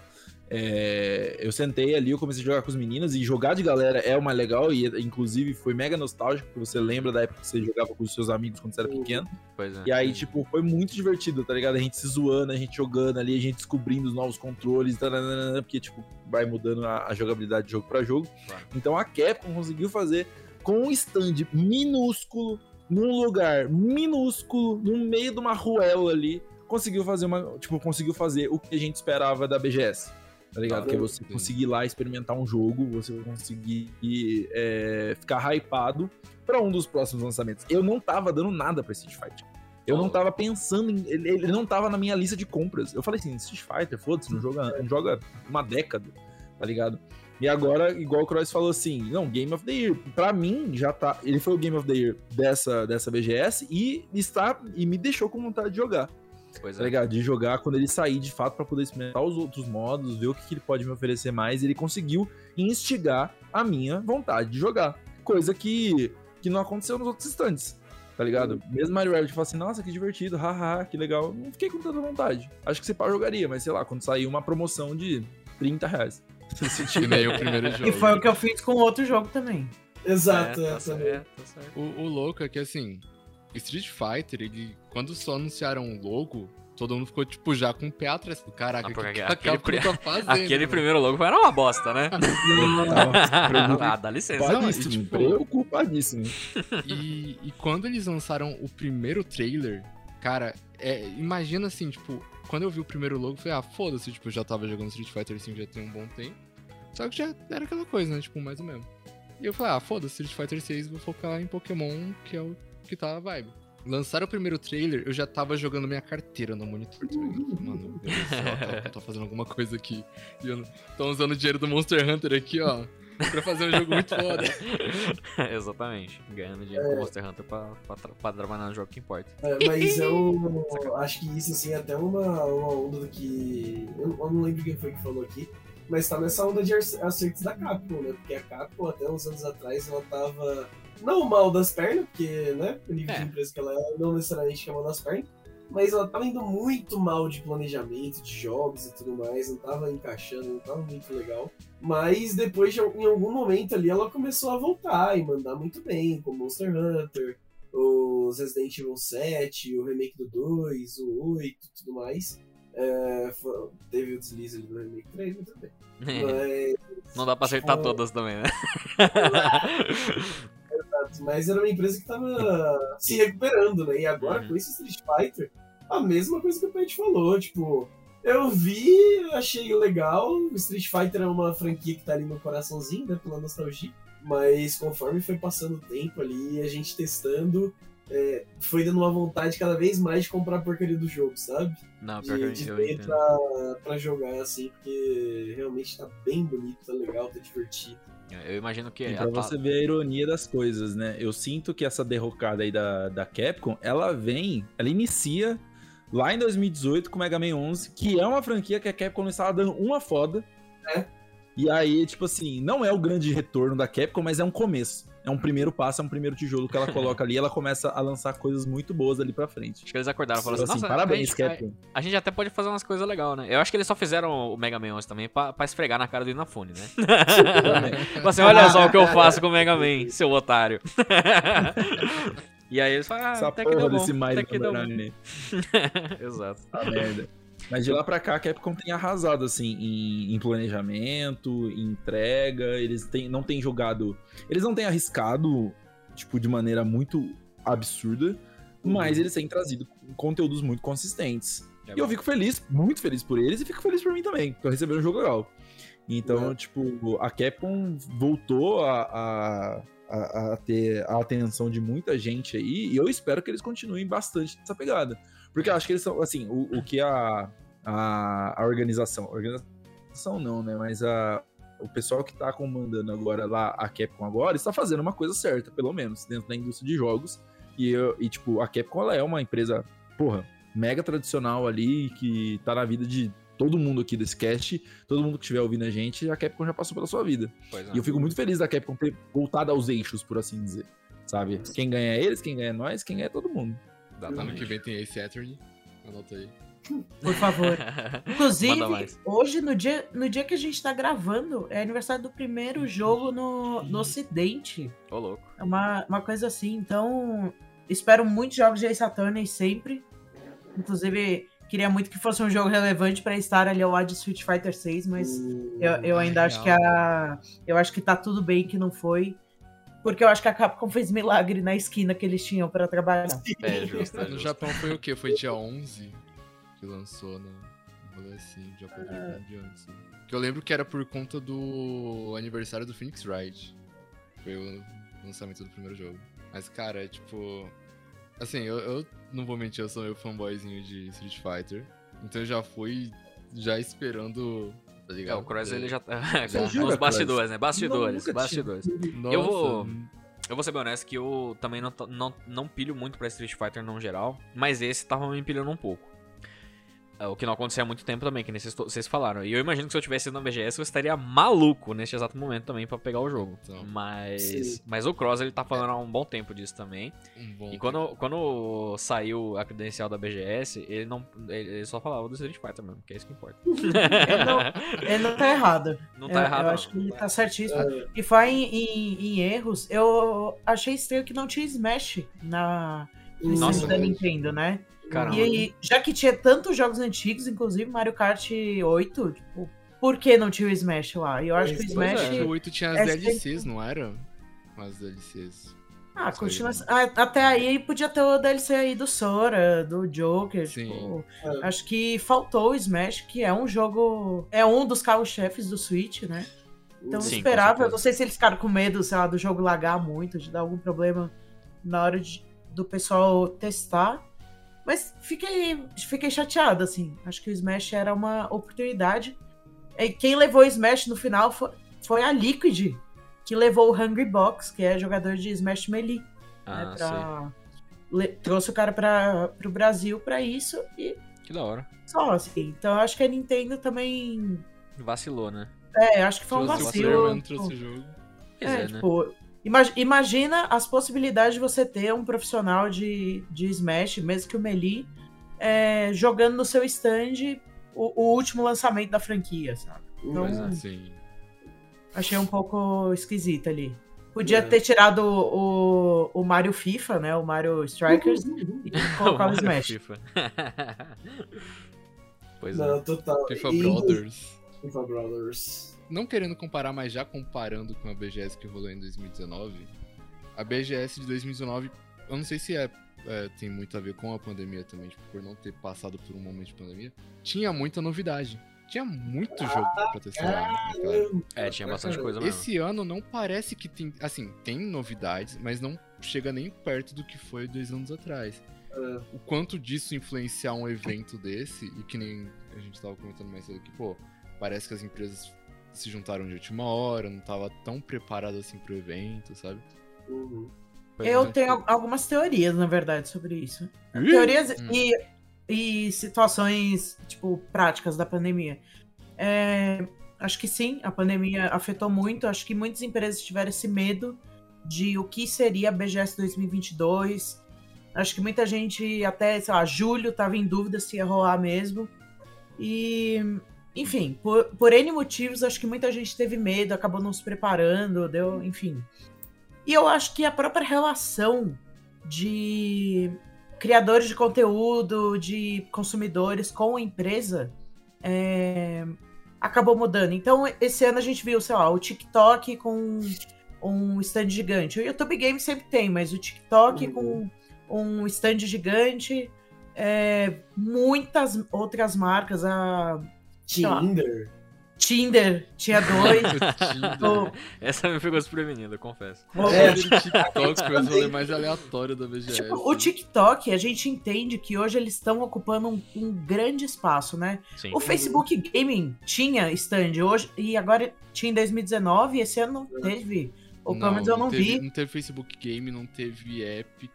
É, eu sentei ali, eu comecei a jogar com os meninos e jogar de galera é uma legal e inclusive foi mega nostálgico, porque você lembra da época que você jogava com os seus amigos quando você era pequeno. Pois é. E aí, tipo, foi muito divertido, tá ligado? A gente se zoando, a gente jogando ali, a gente descobrindo os novos controles, taranana, porque, tipo, vai mudando a, a jogabilidade de jogo pra jogo. Claro. Então a Capcom conseguiu fazer com um stand minúsculo, num lugar minúsculo, no meio de uma ruela ali, conseguiu fazer uma. Tipo, conseguiu fazer o que a gente esperava da BGS. Tá ligado? Que é você conseguir ir lá experimentar um jogo, você conseguir é, ficar hypado pra um dos próximos lançamentos. Eu não tava dando nada pra Street Fighter. Eu não tava pensando em. Ele, ele não tava na minha lista de compras. Eu falei assim, Street Fighter, foda-se, não joga, não joga uma década, tá ligado? E agora, igual o Cross falou assim, não, Game of the Year. Pra mim, já tá. Ele foi o Game of the Year dessa, dessa BGS e está. E me deixou com vontade de jogar Pois tá é. ligado? De jogar quando ele sair de fato pra poder experimentar os outros modos, ver o que, que ele pode me oferecer mais. Ele conseguiu instigar a minha vontade de jogar. Coisa que, que não aconteceu nos outros instantes. Tá ligado? Mesmo Mario Rabbit falou assim, nossa, que divertido, haha, que legal. Não fiquei com tanta vontade. Acho que você pá jogaria, mas sei lá, quando sair uma promoção de 30 reais. Se Que nem o primeiro jogo. E foi o que eu fiz com outro jogo também. Exato, É, tá certo, tá certo. O, o louco é que, assim, Street Fighter, ele, quando só anunciaram o logo, todo mundo ficou, tipo, já com o pé atrás. Caraca, Ah, que, que aquele a Capcom tá fazendo? Aquele mano? primeiro logo era uma bosta, né? ah, dá licença. Não, e, Preocupadíssimo, tipo, preocupadíssimo. E, e quando eles lançaram o primeiro trailer, cara, é, imagina assim, tipo, quando eu vi o primeiro logo, eu falei, ah, foda-se, tipo, eu já tava jogando Street Fighter 5 já tem um bom tempo. Só que já era aquela coisa, né? Tipo, mais ou menos. E eu falei, ah, foda-se, Street Fighter 6, vou focar em Pokémon, que é o que tá a vibe. Lançaram o primeiro trailer, eu já tava jogando minha carteira no monitor. tá? Mano, meu Deus do céu, tô, tô fazendo alguma coisa aqui. E eu não- Tô usando o dinheiro do Monster Hunter aqui, ó. Pra fazer um jogo muito foda. Exatamente. Ganhando dinheiro com Monster Hunter pra, pra, pra trabalhar no jogo que importa. É, mas eu acho que isso, assim, é até uma, uma onda do que. Eu, eu não lembro quem foi que falou aqui, mas tá nessa onda de acer- acertos da Capcom, né? Porque a Capcom, até uns anos atrás, ela tava. Não mal das pernas, porque, né? O nível É. de empresa que ela é, não necessariamente que é mal das pernas. Mas ela tava indo muito mal de planejamento, de jogos e tudo mais, não tava encaixando, não tava muito legal. Mas depois, de, em algum momento ali, ela começou a voltar e mandar muito bem, com Monster Hunter, os Resident Evil 7, o remake do 2, o 8 e tudo mais. É, teve o deslize ali do remake 3, mas tudo bem. Mas, Não dá pra acertar Tipo- todas também, né? mas era uma empresa que tava se recuperando, né? E agora Uhum. com esse Street Fighter, a mesma coisa que o Pet falou, tipo, Eu vi, achei legal. Street Fighter é uma franquia que tá ali no coraçãozinho, né? Pela nostalgia. Mas conforme foi passando o tempo ali, a gente testando, é, foi dando uma vontade cada vez mais de comprar a porcaria do jogo, sabe? Não, de, de ter pra, pra jogar assim, porque realmente tá bem bonito, tá legal, tá divertido. Eu imagino que. E a pra você ver a ironia das coisas, né? Eu sinto que essa derrocada aí da, da Capcom, ela vem, ela inicia lá em 2018 com o Mega Man 11, que é uma franquia que a Capcom não estava dando uma foda. É. E aí, tipo assim, não é o grande retorno da Capcom, mas é um começo. É um primeiro passo, é um primeiro tijolo que ela coloca ali, e ela começa a lançar coisas muito boas ali pra frente. Acho que eles acordaram e falaram Então, assim, assim, parabéns, a gente, a, a gente até pode fazer umas coisas legais, né? Eu acho que eles só fizeram o Mega Man 11 também pra, pra esfregar na cara do Inafune, né? Fala assim, olha só o que eu faço com o Mega Man, seu otário. e aí eles falam, ah, Essa até que deu bom, desse até que deu bom. Exato. Tá merda. Mas de lá pra cá, a Capcom tem arrasado, assim, em, em planejamento, em entrega. Eles têm, não têm jogado. Eles não têm arriscado, tipo, de maneira muito absurda. Mas eles têm trazido conteúdos muito consistentes. É e eu bom. fico feliz, muito feliz por eles, e fico feliz por mim também, por receber um jogo legal. Então, É. tipo, a Capcom voltou a, a, a, a ter a atenção de muita gente aí, e eu espero que eles continuem bastante nessa pegada. Porque eu acho que eles são, assim, o, o que a, a, a organização. Organização não, né? Mas a, o pessoal que tá comandando agora lá, a Capcom agora, está fazendo uma coisa certa, pelo menos, dentro da indústria de jogos. E, eu- e tipo, a Capcom ela é uma empresa, porra, mega tradicional ali, que tá na vida de todo mundo aqui desse cast. Todo mundo que estiver ouvindo a gente, a Capcom já passou pela sua vida. É. E eu fico muito feliz da Capcom ter voltado aos eixos, por assim dizer. Sabe? Quem ganha é eles, quem ganha é nós, quem ganha é todo mundo. Ano que vem tem Ace Attorney. Anota aí. Por favor. Inclusive, hoje, no dia, no dia que a gente tá gravando, é aniversário do primeiro jogo no, no Ocidente. Ô, louco. É uma, uma coisa assim. Então, espero muitos jogos de Ace Attorney sempre. Inclusive, queria muito que fosse um jogo relevante pra estar ali ao lado de Street Fighter 6, mas eu, eu ainda acho que a. Eu acho que tá tudo bem que não foi. Porque eu acho que a Capcom fez milagre na esquina que eles tinham pra trabalhar. É justo, é No justo. Japão foi o quê? Foi dia 11 que lançou no no rolê assim. Já foi um dia antes. né? Que eu lembro que era por conta do aniversário do Phoenix Wright. Foi o lançamento do primeiro jogo. Mas, cara, é tipo. Assim, eu, eu não vou mentir, eu sou meio fanboyzinho de Street Fighter. Então eu já fui já esperando. Tá É, ligado? o Cross ele já tá. Nos Jura, bastidores, né? Bastidores, tinha. bastidores. Nossa, Eu vou- Eu vou ser bem honesto que eu também não, não, não pilho muito pra Street Fighter no geral, mas esse tava me pilhando um pouco. É, O que não acontecia há muito tempo também, que nem vocês, vocês falaram. E eu imagino que se eu tivesse ido na BGS, eu estaria maluco neste exato momento também pra pegar o jogo. Então. Mas, Sim. mas o Cross ele tá falando há um bom tempo disso também. Um bom E quando, quando saiu a credencial da BGS, ele não ele ele só falava do Street Fighter mesmo, que é isso que importa. Ele não, ele não tá errado. Não tá eu, errado, Eu não. acho que ele tá certíssimo. É, E foi em, em- em erros. Eu achei estranho que não tinha Smash na Nossa, da. Nintendo, né? Caramba. E aí, já que tinha tantos jogos antigos, inclusive Mario Kart 8, tipo, por que não tinha o Smash lá? E eu acho que o Pois Smash. Que o 8 tinha as é DLCs, não era? As DLCs. Ah, Isso aí, continua. Até aí podia ter o DLC aí do Sora, do Joker. Sim. Tipo, É. acho que faltou o Smash, que é um jogo. É um dos carros-chefes do Switch, né? Então Sim, eu esperava. certeza. Não sei se eles ficaram com medo, sei lá, do jogo lagar muito, de dar algum problema na hora de- do pessoal testar. Mas fiquei, fiquei chateada, assim. Acho que o Smash era uma oportunidade. E quem levou o Smash no final foi, foi a Liquid, que levou o Hungry Box, que é jogador de Smash Melee. Ah, né, pra- le- Trouxe o cara para pro Brasil pra isso e Que da hora. só, assim. Então acho que a Nintendo também. Vacilou, né? É, acho que foi um Trouxe o vacilo. não trouxe o jogo. É, é, né? tipo, imagina as possibilidades de você ter um profissional de, de Smash, mesmo que o Melee, é, jogando no seu stand o, o último lançamento da franquia, sabe? Então, Pois é. Sim. achei um pouco esquisito ali. Podia É. ter tirado o, o Mario FIFA, né? O Mario Strikers, e colocar o Mario Smash. FIFA. pois é. Não, total. FIFA E- Brothers. FIFA Brothers. Não querendo comparar, mas já comparando com a BGS que rolou em 2019, a BGS de 2019, eu não sei se é é, tem muito a ver com a pandemia também, tipo, por não ter passado por um momento de pandemia, tinha muita novidade. Tinha muito jogo pra testar, né? É, tinha bastante coisa mesmo. Esse ano não parece que tem. Assim, tem novidades, mas não chega nem perto do que foi dois anos atrás. É. O quanto disso influenciar um evento desse, e que nem a gente tava comentando mais cedo que, pô, parece que as empresas se juntaram de última hora, não tava tão preparado assim pro evento, sabe? Uhum. Eu é. tenho al- algumas teorias, na verdade, sobre isso. Ih! Teorias Hum. e, e situações, tipo, práticas da pandemia. É, acho que sim, a pandemia afetou muito. Acho que muitas empresas tiveram esse medo de o que seria a BGS 2022. Acho que muita gente, até, sei lá, julho, tava em dúvida se ia rolar mesmo. E, enfim, por, por N motivos, acho que muita gente teve medo, acabou não se preparando, deu, enfim. E eu acho que a própria relação de criadores de conteúdo, de consumidores com a empresa, é, acabou mudando. Então, esse ano a gente viu, sei lá, o TikTok com um stand gigante. O YouTube Game sempre tem, mas o TikTok Uhum. com um stand gigante. é, muitas outras marcas, a Tinder. Tinder tinha dois. o- Essa me pegou desprevenida, confesso. É, É, o TikTok foi o rolê mais aleatório da BGS. Tipo, o TikTok, a gente entende que hoje eles estão ocupando um, um grande espaço, né? Sim. O Facebook Gaming tinha stand hoje, e agora tinha em 2019, e esse ano não teve. Ou pelo menos eu não teve, vi. Não teve Facebook Game, não teve Epic,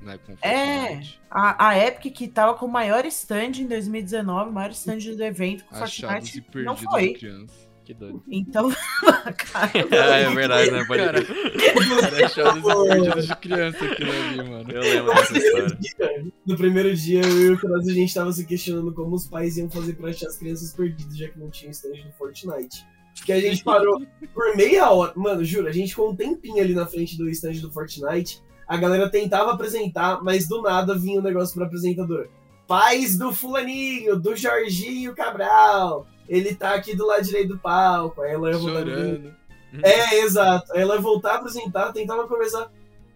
né? Com É. Fortnite. A, a Epic, que tava com o maior stand em 2019, o maior stand do evento com Achados e Fortnite, não foi. de criança. Que doido. Então, cara, Ah, é verdade, né? Pode Cara, achados e perdidos de criança aquilo ali, mano. Eu lembro No dessa primeiro história. dia, no primeiro dia, eu e o Cross, a gente tava se questionando como os pais iam fazer pra achar as crianças perdidas, já que não tinha stand no Fortnite. Porque a gente parou por meia hora. Mano, juro, a gente ficou um tempinho ali na frente do stand do Fortnite. A galera tentava apresentar, mas do nada vinha um negócio pro apresentador. Pais do fulaninho, do Jorginho Cabral. Ele tá aqui do lado direito do palco. Aí ela ia voltar Chorando. É, exato. Aí ela ia voltar a apresentar, tentava conversar.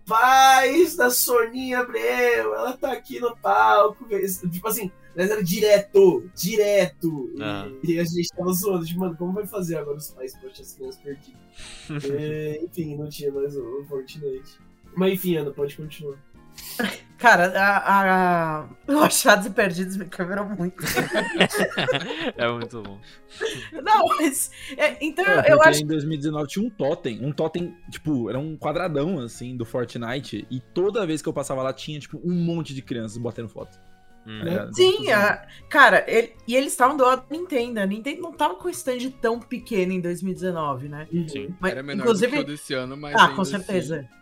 Paz da Soninha Abreu, ela tá aqui no palco. Tipo assim, mas era direto, direto. E- Ah. E, a gente tava zoando, tipo, mano, como vai fazer agora os pais achar as crianças perdidas? É, enfim, não tinha mais o, o Fortnite. Mas enfim, Ana, pode continuar. cara, a, a... o Achados e Perdidos me quebrou muito. É muito bom. Não, mas. é, então, É, eu porque acho em 2019 tinha um totem. Um totem, tipo, era um quadradão, assim, do Fortnite. E toda vez que eu passava lá, tinha, tipo, um monte de crianças batendo foto. Hum. ligado? Sim, a- cara, ele- e eles estavam do lado da Nintendo. A Nintendo não tava com stand tão pequeno em 2019, né? Sim. Mas, Era menor inclusive, do que o desse ano, mas ah, ainda com assim- certeza. A- a-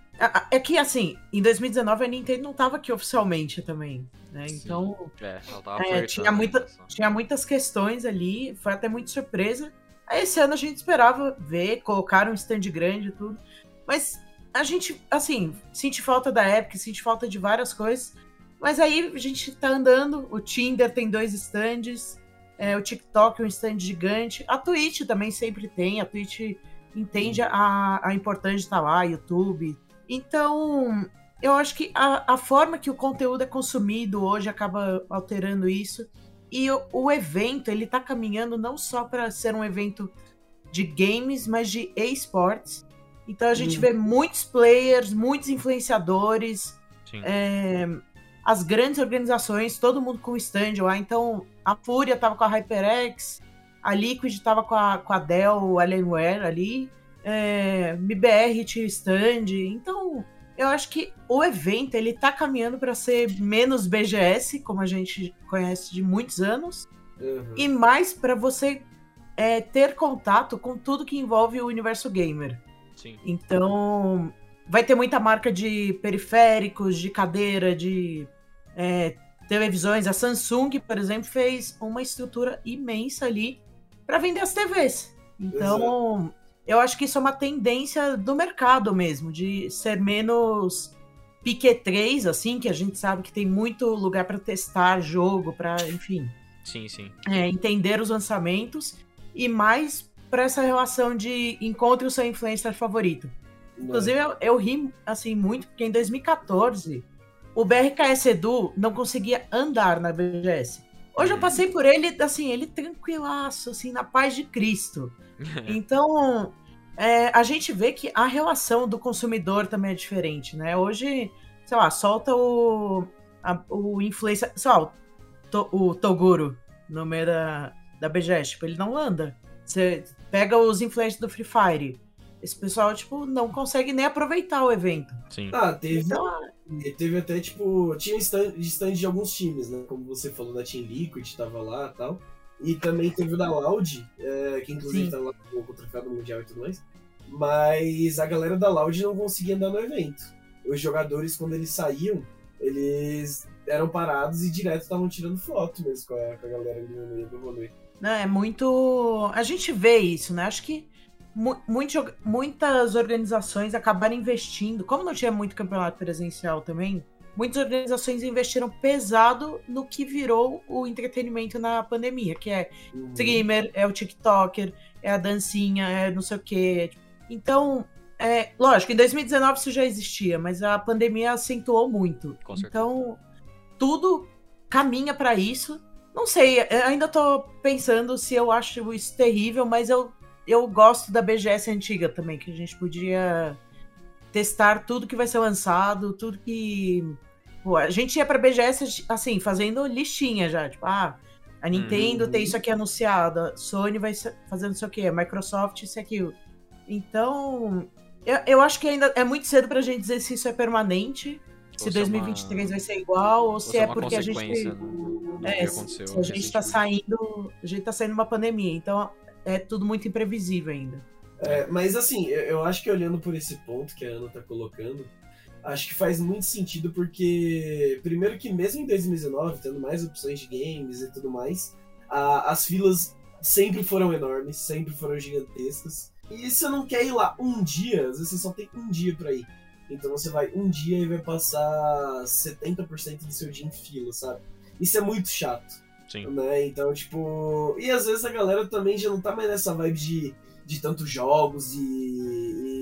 É que assim, em 2019 a Nintendo não tava aqui oficialmente também, né? Sim. Então É, ela tava É, tinha muita- tinha muitas questões ali, foi até muito surpresa. Aí esse ano a gente esperava ver, colocaram um stand grande e tudo. Mas a gente, assim, sente falta da Epic, sente falta de várias coisas. Mas aí a gente tá andando, o Tinder tem dois stands, é, o TikTok é um stand gigante, a Twitch também sempre tem, a Twitch entende a, a importância de estar lá, YouTube. Então, eu acho que a, a forma que o conteúdo é consumido hoje acaba alterando isso. E o, o evento, ele tá caminhando não só para ser um evento de games, mas de esportes. Então a gente Uhum. vê muitos players, muitos influenciadores, é, as grandes organizações, todo mundo com stand lá. Então a Fúria tava com a HyperX, a Liquid tava com a, com a Dell Alienware ali, é, MBR tinha stand. Então eu acho que o evento ele tá caminhando para ser menos BGS, como a gente conhece de muitos anos, Uhum. e mais para você é, ter contato com tudo que envolve o universo gamer. Sim. Então, vai ter muita marca de periféricos, de cadeira, de é, televisões. A Samsung, por exemplo, fez uma estrutura imensa ali para vender as TVs. Então, eu acho que isso é uma tendência do mercado mesmo, de ser menos pique 3, assim, que a gente sabe que tem muito lugar para testar jogo, para, enfim, Sim, sim. é, entender os lançamentos e mais para essa relação de encontre o seu influencer favorito. Inclusive, eu, eu ri, assim, muito, porque em 2014, o BRKS Edu não conseguia andar na BGS. Hoje eu Uhum. passei por ele, assim, ele tranquilaço, assim, na paz de Cristo. Então, é, a gente vê que a relação do consumidor também é diferente, né? Hoje, sei lá, solta o, a- o influencer, sei lá, o, To- o Toguro no meio da, da BGS, tipo, ele não anda. Você pega os influencers do Free Fire, esse pessoal, tipo, não consegue nem aproveitar o evento. Sim. Ah, teve, Então, E teve até, tipo, tinha stand, stand de alguns times, né? Como você falou da Team Liquid, tava lá e tal. E também teve o da Loud, é, que inclusive Sim. tava lá com o troféu mundial e tudo mais. Mas a galera da Loud não conseguia andar no evento. Os jogadores, quando eles saíam, eles eram parados e direto estavam tirando foto mesmo com a, com a galera ali no meio do rolê. né, é muito. A gente vê isso, né? Acho que mu- muito muitas organizações acabaram investindo. Como não tinha muito campeonato presencial também, muitas organizações investiram pesado no que virou o entretenimento na pandemia, que é Uhum. streamer, é o TikToker, é a dancinha, é não sei o quê. Então, é, lógico, em 2019 isso já existia, mas a pandemia acentuou muito. Com. Então, tudo caminha pra isso. Não sei, ainda tô pensando se eu acho isso terrível, mas eu, eu gosto da BGS antiga também, que a gente podia testar tudo que vai ser lançado, tudo que. Pô, a gente ia pra BGS, assim, fazendo listinha já. Tipo, ah, a Nintendo Uhum. tem isso aqui anunciado, a Sony vai fazendo isso aqui, a Microsoft isso aquilo. Então, eu, eu acho que ainda é muito cedo pra gente dizer se isso é permanente, se Ou se é uma- 2023 vai ser igual, ou Ou se é uma porque a gente. do É, se aconteceu. se a gente tá saindo. A gente tá saindo uma pandemia, então é tudo muito imprevisível ainda. É, mas assim, eu, eu acho que olhando por esse ponto que a Ana tá colocando, acho que faz muito sentido porque, primeiro que mesmo em 2019, tendo mais opções de games e tudo mais, a- as filas sempre foram enormes, sempre foram gigantescas. E você não quer ir lá um dia, às vezes você só tem um dia pra ir. Então você vai um dia e vai passar 70% do seu dia em fila, sabe? Isso é muito chato Sim. né? Então, tipo. E às vezes a galera também já não tá mais nessa vibe de, de tantos jogos e,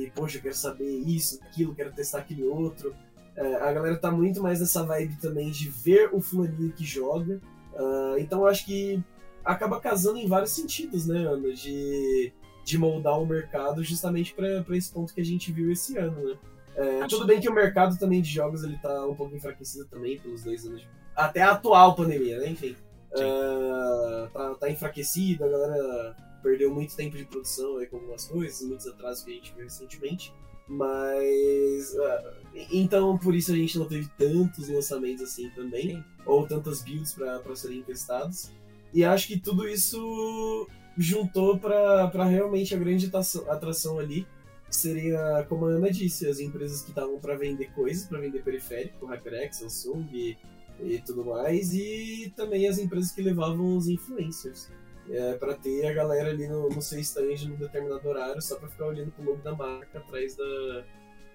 e, Poxa, eu quero saber isso, aquilo, quero testar aquele outro. É, a galera tá muito mais nessa vibe também de ver o fulaninho que joga. Ah, então eu acho que acaba casando em vários sentidos, né, Ana? De, de moldar o mercado justamente pra pra esse ponto que a gente viu esse ano, né? É, tudo bem que o mercado também de jogos ele tá um pouco enfraquecido também pelos dois anos. de- Até a atual pandemia, né? Enfim. Ah, tá, tá enfraquecido, a galera perdeu muito tempo de produção aí com algumas coisas, muitos atrasos que a gente viu recentemente. Mas. ah, então, por isso a gente não teve tantos lançamentos assim também, Sim. ou tantas builds pra serem testados. E acho que tudo isso juntou pra realmente a grande atração, atração ali. Seria, como a Ana disse, as empresas que estavam pra vender coisas, pra vender periférico, HyperX, Samsung e, e tudo mais, e também as empresas que levavam os influencers. É, para ter a galera ali no, no seu stand num determinado horário, só pra ficar olhando pro logo da marca atrás da,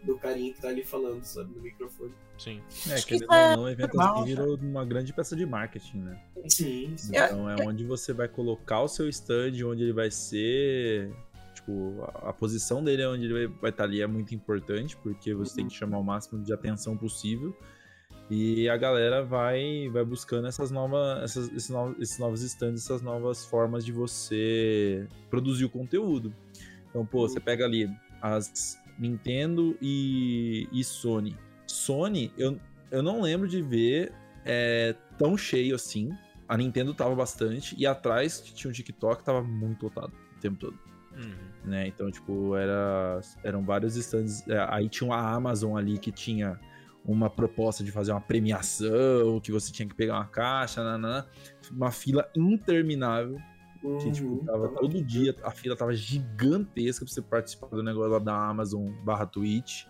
do carinha que tá ali falando, sabe, no microfone. Sim. É, Acho que querendo é ou não, o evento normal, assim virou uma grande peça de marketing, né? Sim, sim. Então é onde você vai colocar o seu stand, onde ele vai ser. Tipo, a, a posição dele é onde ele vai estar ali é muito importante, porque você tem que chamar o máximo de atenção possível. E a galera vai, vai buscando essas novas, essas, esses, novos, esses novos stands, essas novas formas de você produzir o conteúdo. Então, pô, você pega ali as Nintendo e, e Sony. Sony, eu, eu não lembro de ver é, tão cheio assim. A Nintendo tava bastante, e atrás tinha um TikTok tava muito lotado o tempo todo. Uhum. Né? Então, tipo, era, eram vários stands. é, Aí tinha uma Amazon ali que tinha uma proposta de fazer uma premiação, que você tinha que pegar uma caixa, nanã, uma fila interminável, que tipo, Uhum. tava todo dia, a fila tava gigantesca pra você participar do negócio lá da Amazon barra Twitch.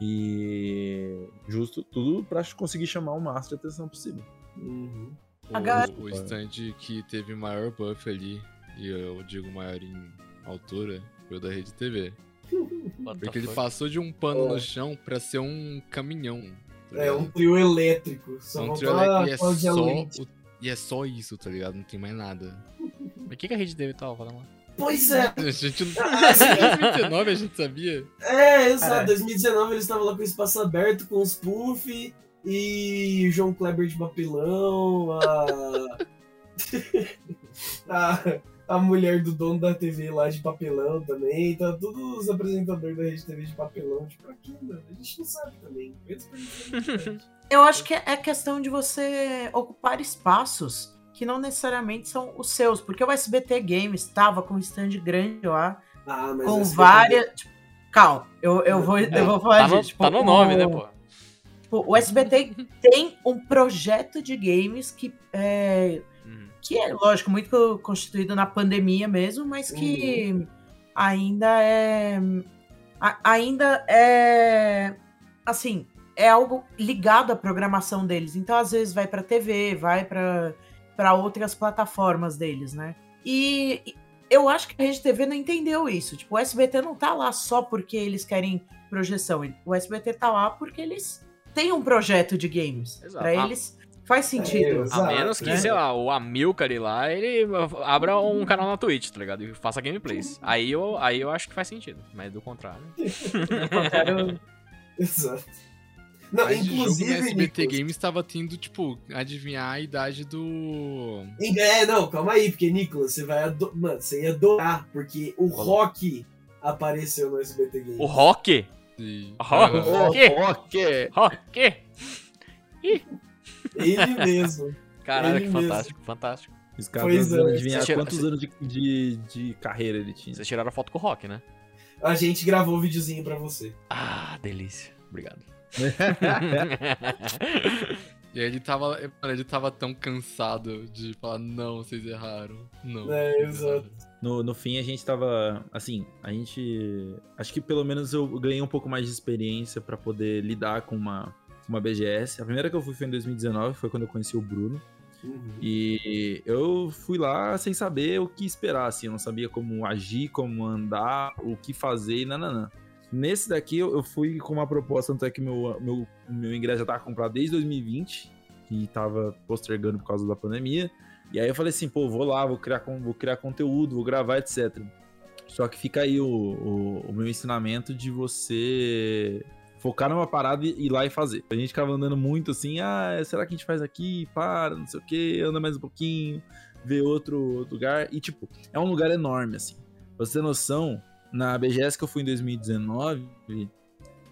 E justo tudo pra conseguir chamar o máximo de atenção possível. Uhum. O, o stand que teve maior buff ali, e eu digo maior em altura, foi o da Rede TV. Porque ele passou de um pano É. no chão pra ser um caminhão. tá É um trio elétrico. Só É um trio elétrico e é só o- E é só isso, tá ligado? Não tem mais nada. Mas o que, que a rede dele tava falando lá? Pois é, A gente não. Ah, sim. Em 2019 a gente sabia. é, exato. É. 2019 eles estavam lá com o espaço aberto, com os puff. e João Kleber de papelão, a... a, a mulher do dono da TV lá de papelão também, tá todos os apresentadores da Rede TV de papelão, tipo, aqui, mano, a gente não sabe também. Eu acho que é questão de você ocupar espaços que não necessariamente são os seus, porque o SBT Games estava com um stand grande lá, Ah, mas com várias. Tipo, calma, eu, eu, vou, eu vou falar Tá no. Tipo, tá no nome, o- né, pô? tipo, o SBT tem um projeto de games que é. Que é, lógico, muito constituído na pandemia mesmo, mas que ainda é. a- ainda é. Assim, é algo ligado à programação deles. Então, às vezes, vai pra TV, vai para outras plataformas deles, né? E eu acho que a Rede TV não entendeu isso. Tipo, o SBT não tá lá só porque eles querem projeção. O SBT tá lá porque eles têm um projeto de games. Pra Ah. eles faz sentido. É, A menos que, né? sei lá, o Amilcar lá, ele abra um canal na Twitch, tá ligado? E faça gameplays. Aí eu, aí eu acho que faz sentido. Mas do contrário. Eu quero- Exato. Não, Mas inclusive. SBT Nicolas, Games tava tendo, tipo, adivinhar a idade do. É, não, calma aí, porque, Nicolas, você vai adorar. Mano, você ia adorar, porque o Rock apareceu no SBT Games. O Rock? de- Rock? Ah, Que? ok. Ele mesmo. Caralho, Ele que mesmo. fantástico, fantástico. Os caras é. adivinhar tira- quantos você- anos de, de, de carreira ele tinha. Vocês tiraram a foto com o Rock, né? A gente gravou o videozinho pra você. Ah, delícia. Obrigado. E aí ele tava. Mano, ele tava tão cansado de falar, não, vocês erraram. Não. É, exato. erraram." No, no fim, a gente tava. Assim, a gente. Acho que pelo menos eu ganhei um pouco mais de experiência pra poder lidar com uma, uma BGS. A primeira que eu fui foi em 2019, foi quando eu conheci o Bruno. Uhum. E eu fui lá sem saber o que esperar, assim. Eu não sabia como agir, como andar, o que fazer e nananã. Nesse daqui eu fui com uma proposta, tanto é que meu, meu, meu ingresso já tava comprado desde 2020, que tava postergando por causa da pandemia. E aí eu falei assim, pô, vou lá, vou criar, vou criar conteúdo, vou gravar, etc. Só que fica aí o, o, o meu ensinamento de você focar numa parada e ir lá e fazer. A gente ficava andando muito assim, ah, será que a gente faz aqui? Para, não sei o que, anda mais um pouquinho, vê outro, outro lugar. E, tipo, é um lugar enorme, assim. Pra você ter noção, na BGS que eu fui em 2019,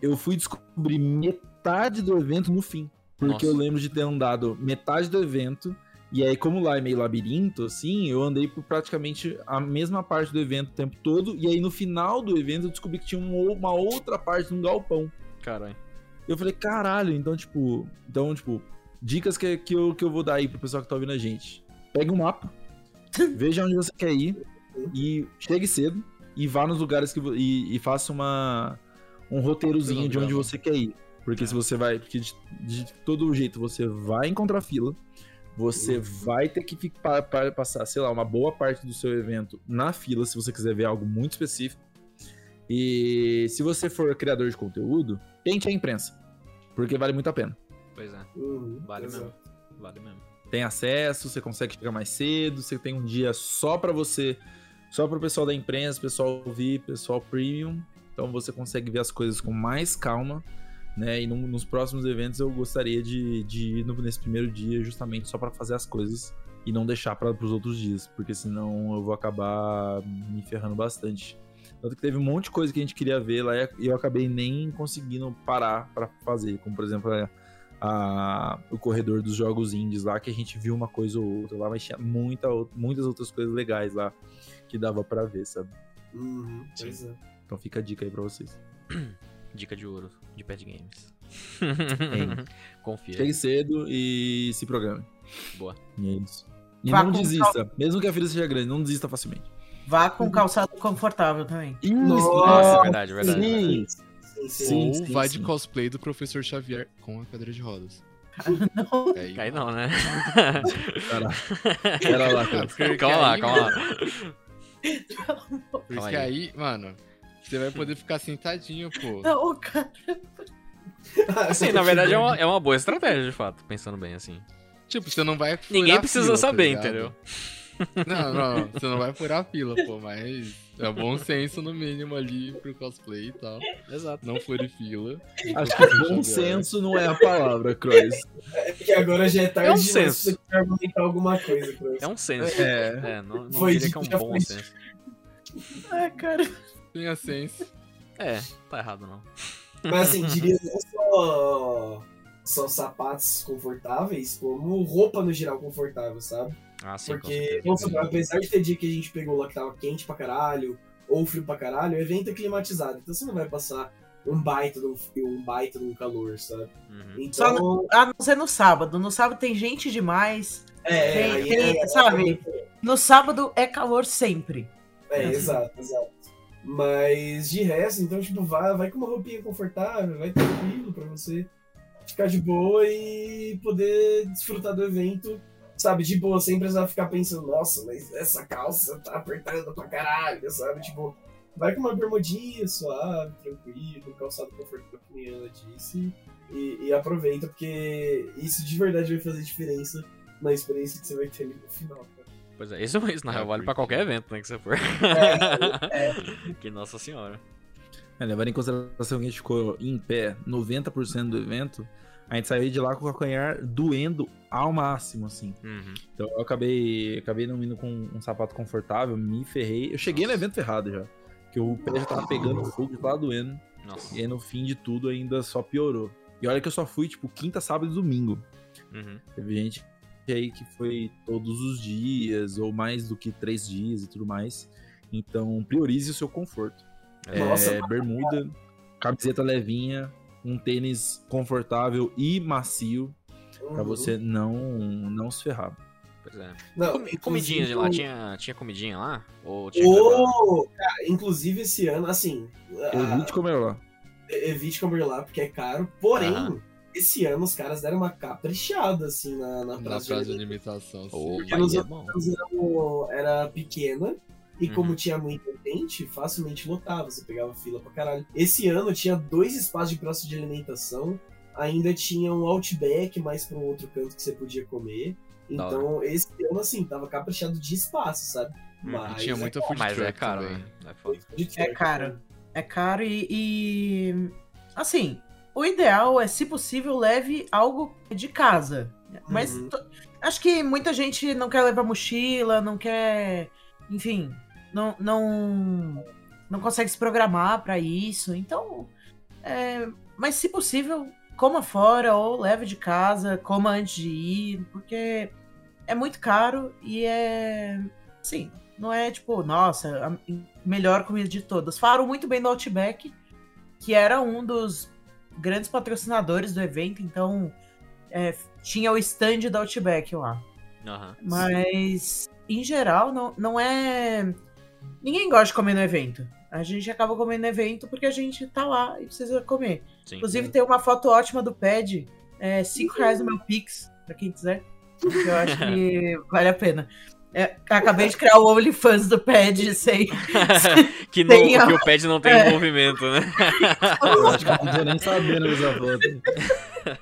eu fui descobrir metade do evento no fim. Porque Nossa. eu lembro de ter andado metade do evento. E aí, como lá é meio labirinto, assim, eu andei por praticamente a mesma parte do evento o tempo todo. E aí, no final do evento, eu descobri que tinha um- uma outra parte num galpão. Caralho. Eu falei, caralho, então, tipo. Então, tipo, dicas que, que, eu, que eu vou dar aí pro pessoal que tá ouvindo a gente. Pegue um mapa, veja onde você quer ir e chegue cedo e vá nos lugares que. E, e faça uma, um roteirozinho de onde você quer ir. Porque se você vai. Porque de, de todo jeito você vai encontrar fila. Você vai ter que ficar, pa- passar, sei lá, uma boa parte do seu evento na fila, se você quiser ver algo muito específico. E se você for criador de conteúdo, tente a imprensa. Porque vale muito a pena. Pois é, Uhum, vale exato. mesmo. Vale mesmo. Tem acesso, você consegue chegar mais cedo, você tem um dia só pra você, só pro pessoal da imprensa, pessoal VIP, pessoal premium. Então você consegue ver as coisas com mais calma, né? E no- nos próximos eventos eu gostaria de, de ir no- nesse primeiro dia justamente só pra fazer as coisas e não deixar para os outros dias, porque senão eu vou acabar me ferrando bastante. Tanto que teve um monte de coisa que a gente queria ver lá e eu acabei nem conseguindo parar pra fazer, como por exemplo a- a- o corredor dos jogos indies lá, que a gente viu uma coisa ou outra lá, mas tinha muita, muitas outras coisas legais lá que dava pra ver, sabe? Uhum, pois é. Então fica a dica aí pra vocês. Dica de ouro de Pet Games. Confia. Chegue cedo e se programe. Boa. E é isso. E Vá não com desista, mesmo que a fila seja grande, não desista facilmente. Vá com calçado confortável também. Isso, Nossa, é verdade, é verdade. Sim. Sim, sim. Sim, Ou sim, vai sim. de cosplay do professor Xavier com a cadeira de rodas. Não. Aí, Cai não, né? Cara, Pera lá, cara. Porque calma lá, aí, calma lá. Porque aí. aí, mano, você vai poder ficar sentadinho, pô. Não, cara. Assim, na verdade é uma, é uma boa estratégia, de fato, pensando bem assim. Tipo, você não vai Ninguém precisa fila, tá saber, ligado? entendeu? Não, não, você não vai furar a fila, pô, mas É bom senso no mínimo ali pro cosplay e tal. Exato. Não fure fila. Acho que bom senso não é a palavra, Croix. É que agora já é tarde É um senso. argumentar alguma coisa, Cruz. É um senso. É. É, não, não Foi diria que é um bom foi. senso. É, cara. Tenha senso. É, tá errado não. Mas assim, diria não só, só sapatos confortáveis, como roupa no geral confortável, sabe? Ah, sim, Porque, certeza. vamos supor, apesar de ter dia que a gente pegou lá que tava quente pra caralho, ou frio pra caralho, o evento é climatizado. Então você não vai passar um baita de um frio, um baita um calor, sabe? Uhum. Então, A não ser no sábado. No sábado tem gente demais. é, tem- aí tem- é, sabe? No sábado é calor sempre. É, exato, exato. Mas de resto, então, tipo, vai, vai com uma roupinha confortável, vai tranquilo pra você ficar de boa e poder desfrutar do evento, sabe, de boa, sem precisar ficar pensando, nossa, mas essa calça tá apertando pra caralho, sabe? Tipo, vai com uma bermudinha suave, tranquilo, calçado confortável, que nem ela disse, e, e aproveita, porque isso de verdade vai fazer diferença na experiência que você vai ter ali no final, cara. Pois é, isso, isso na É, real vale pra qualquer evento, né, que você for. É, que nossa senhora. É, levando em consideração que a gente ficou em pé 90% do evento, a gente saiu de lá com o calcanhar doendo ao máximo, assim. Uhum. Então eu acabei, acabei não indo com um sapato confortável, me ferrei. Eu cheguei no evento ferrado já. Que o pé já tava pegando fogo, já tava doendo. Nossa. E aí no fim de tudo ainda só piorou. E olha que eu só fui, tipo, quinta, sábado e domingo. Uhum. Teve gente aí que foi todos os dias, ou mais do que três dias e tudo mais. Então, priorize o seu conforto. É, Nossa. bermuda, camiseta levinha, um tênis confortável e macio pra uhum. você não, não se ferrar. Pois é. Não, Com- comidinha de lá, inclusive, tinha, tinha comidinha lá? Ou tinha que levar? O... Cara, inclusive esse ano, assim, Evite comer lá. a- evite comer lá porque é caro, porém, Aham. esse ano os caras deram uma caprichada, assim, na, na Na praça praça de limitação. sim. Nos aí é bom. era, era pequena, e Uhum. como tinha muita gente, facilmente lotava, você pegava fila pra caralho. Esse ano tinha dois espaços de praça de alimentação, ainda tinha um outback mais pra um outro canto que você podia comer. Então, esse ano, assim, tava caprichado de espaço, sabe? Uhum. Mas Tinha muita food Mas é caro, também. né? É. É caro. É caro e, e, Assim, o ideal é, se possível, leve algo de casa. Mas Uhum. acho que muita gente não quer levar mochila, não quer. Enfim, não. Não, não consegue se programar pra isso. Então. é, mas se possível, coma fora ou leve de casa, coma antes de ir, porque é muito caro e é. Sim, não é tipo, nossa, a melhor comida de todas. Falaram muito bem do Outback, que era um dos grandes patrocinadores do evento, então é, tinha o stand da Outback lá. Aham. Mas, em geral, não, não é. Ninguém gosta de comer no evento. A gente acaba comendo no evento porque a gente tá lá e precisa comer. Sim. Inclusive, tem uma foto ótima do pad. É 5 reais no meu Pix, pra quem quiser. que Eu acho que vale a pena. É, acabei de criar o OnlyFans do pad, sei. que, não, Tem que o pad não tem É. movimento, né? Acho que eu não tô nem sabendo dessa foto.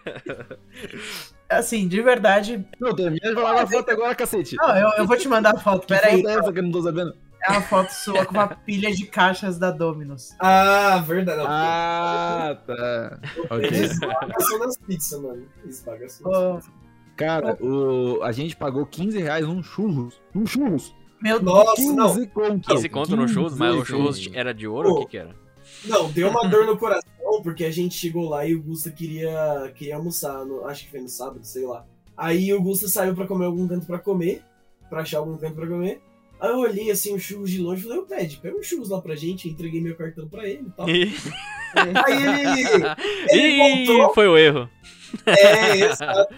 Assim, de verdade. Não, termina de falar da foto agora, cacete. Não, eu, eu vou te mandar a foto, Que peraí. foto é essa que eu não tô sabendo? É uma foto sua com uma pilha de caixas da Dominus. Ah, verdade. Ah, tá. Ok. Eles bagaçam nas pizzas, mano. Eles bagaçam nas Oh, pizzas. Cara, o, a gente pagou 15 reais num churros. Num churros. meu Deus. Nossa, 15 não. conto. 15 conto no churros, mas o 15 churros era de ouro ou o que que era? Não, deu uma dor no coração, porque a gente chegou lá e o Gusta queria, queria almoçar, no- acho que foi no sábado, sei lá. Aí o Gusta saiu pra comer algum canto pra comer, pra achar algum canto pra comer. Aí eu olhei assim o churros de longe e falei, ô Pede, pega um churros lá pra gente, entreguei meu cartão pra ele e tal. Aí ele. Ele Ih, voltou. foi o erro. É, exato.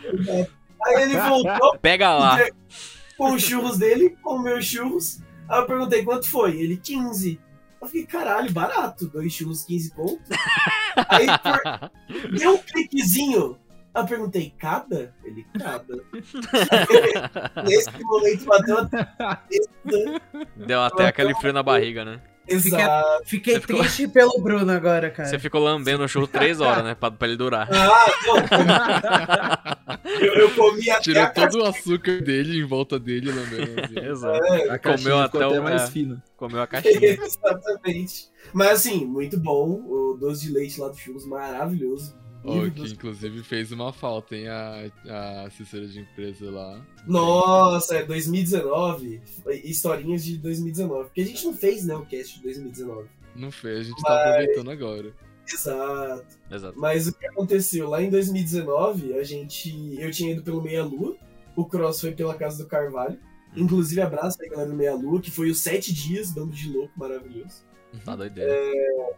Aí ele voltou Pega lá. com os churros dele, comeu os churros. Aí eu perguntei quanto foi? Ele, 15. Eu fiquei, caralho, barato. Dois churros, 15 pontos. Aí por... deu um cliquezinho. Eu perguntei, cada? Ele, cada. Nesse momento bateu a cabeça. Deu até aquele frio na barriga, né? Exato. Fiquei ficou- triste pelo Bruno agora, cara. Você ficou lambendo o churro 3 horas, né? Pra, pra ele durar. Ah, não. Eu, eu comi até Tirou a todo o açúcar dele em volta dele, lambendo. assim. Exato. É, A Comeu ficou até até o- mais é. fina. Comeu a caixinha. Exatamente. Mas assim, muito bom. O doce de leite lá do Churros, maravilhoso. Nível que inclusive fez uma falta, hein? A, a assessora de empresa lá. Nossa, é 2019. Historinhas de 2019. Porque a gente não fez, né, o cast de 2019. Não fez, a gente tá aproveitando agora. Exato. Exato. Mas o que aconteceu? Lá em 2019, a gente. Eu tinha ido pelo Meia Lua. O Cross foi pela casa do Carvalho. Inclusive, abraço aí, galera do Meia Lua, que foi os sete dias, bando de louco maravilhoso. Tá doideira.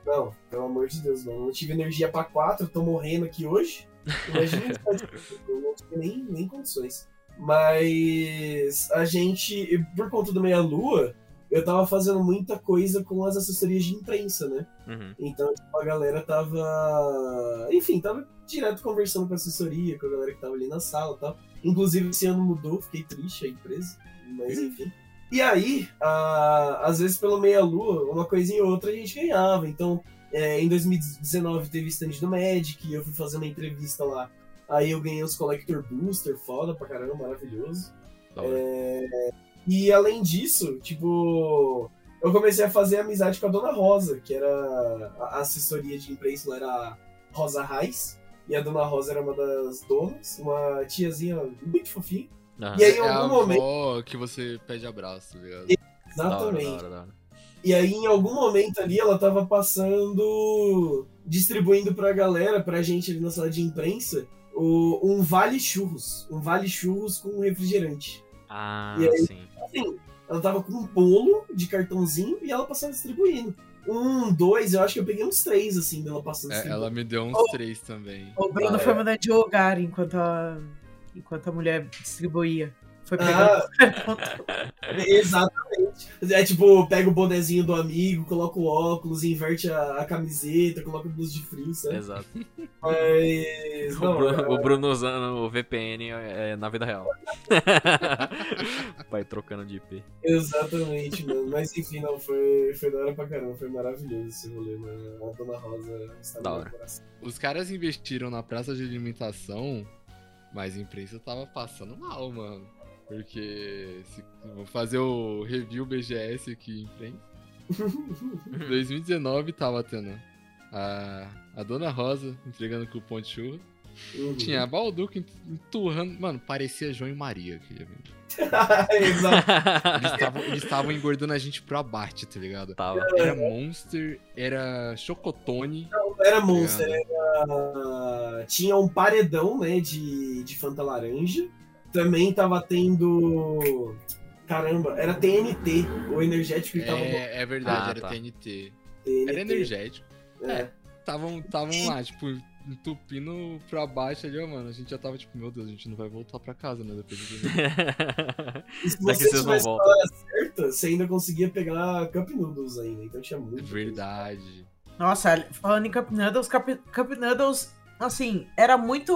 Não, pelo amor de Deus, mano. Eu não tive energia pra quatro, tô morrendo aqui hoje. Imagina eu não tive nem, nem condições. Mas a gente, por conta do Meia Lua, eu tava fazendo muita coisa com as assessorias de imprensa, né? Uhum. Então, tipo, a galera tava. Enfim, tava direto conversando com a assessoria, com a galera que tava ali na sala e tal. Inclusive, esse ano mudou, fiquei triste a empresa, mas enfim. E aí, a- às vezes pelo meia-lua, uma coisinha ou outra a gente ganhava. Então, é, em 2019 teve stand do Magic, eu fui fazer uma entrevista lá. Aí eu ganhei os Collector Booster, foda pra caramba, maravilhoso. Hora. E além disso, tipo, eu comecei a fazer amizade com a Dona Rosa, que era a assessoria de imprensa, lá era a Rosa Reis. E a Dona Rosa era uma das donas, uma tiazinha muito fofinha. E aí, em É a algum momento. avó que você pede abraço, tá ligado? Da hora, Exatamente. da hora, da hora. E aí, em algum momento ali, ela tava passando, distribuindo pra galera, pra gente ali na sala de imprensa, o- um vale churros. Um vale churros com refrigerante. Ah, E aí? sim. Assim, ela tava com um bolo de cartãozinho e ela passava distribuindo. Um, dois, eu acho que eu peguei uns três, assim, dela passando É, ela me deu uns Oh. três também. O Bruno Ah, foi é. mandar devagar enquanto a, enquanto a mulher distribuía. Foi Ah, pegando. exatamente. É tipo, pega o bonezinho do amigo, coloca o óculos, inverte a, a camiseta, coloca o blusa de frio, sabe? Exato. Mas. O Não, Bruno, o Bruno usando o VPN é, na vida real. Vai trocando de IP. Exatamente, mano. Mas enfim, não, foi, foi da hora pra caramba, foi maravilhoso esse rolê, mano. A Dona Rosa está Da no hora. meu coração. Os caras investiram na praça de alimentação, mas a imprensa tava passando mal, mano. Porque se vou fazer o review BGS aqui em frente. 2019 tava tendo a, a Dona Rosa entregando cupom de churro. Uhum. Tinha a Balduca enturrando. Mano, parecia João e Maria aquele evento. Exato. Eles tavam- Eles estavam engordando a gente pro abate, tá ligado? Tava. Era Monster, era Chocotone. Não era Monster, era. Tinha um paredão, né, de, de Fanta Laranja. Também tava tendo. Caramba, era TNT, o energético que tava É, é verdade, Ah, era tá. TNT. TNT. Era energético. É. Estavam tavam lá, tipo, entupindo pra baixo ali, ó, mano. A gente já tava tipo, meu Deus, a gente não vai voltar pra casa, né? Depois se você tivesse voltam. a hora certa, você ainda conseguia pegar Cup Noodles ainda. Então tinha muito. verdade. Nossa, falando em Cup Noodles, Cup, Cup Noodles, assim, era muito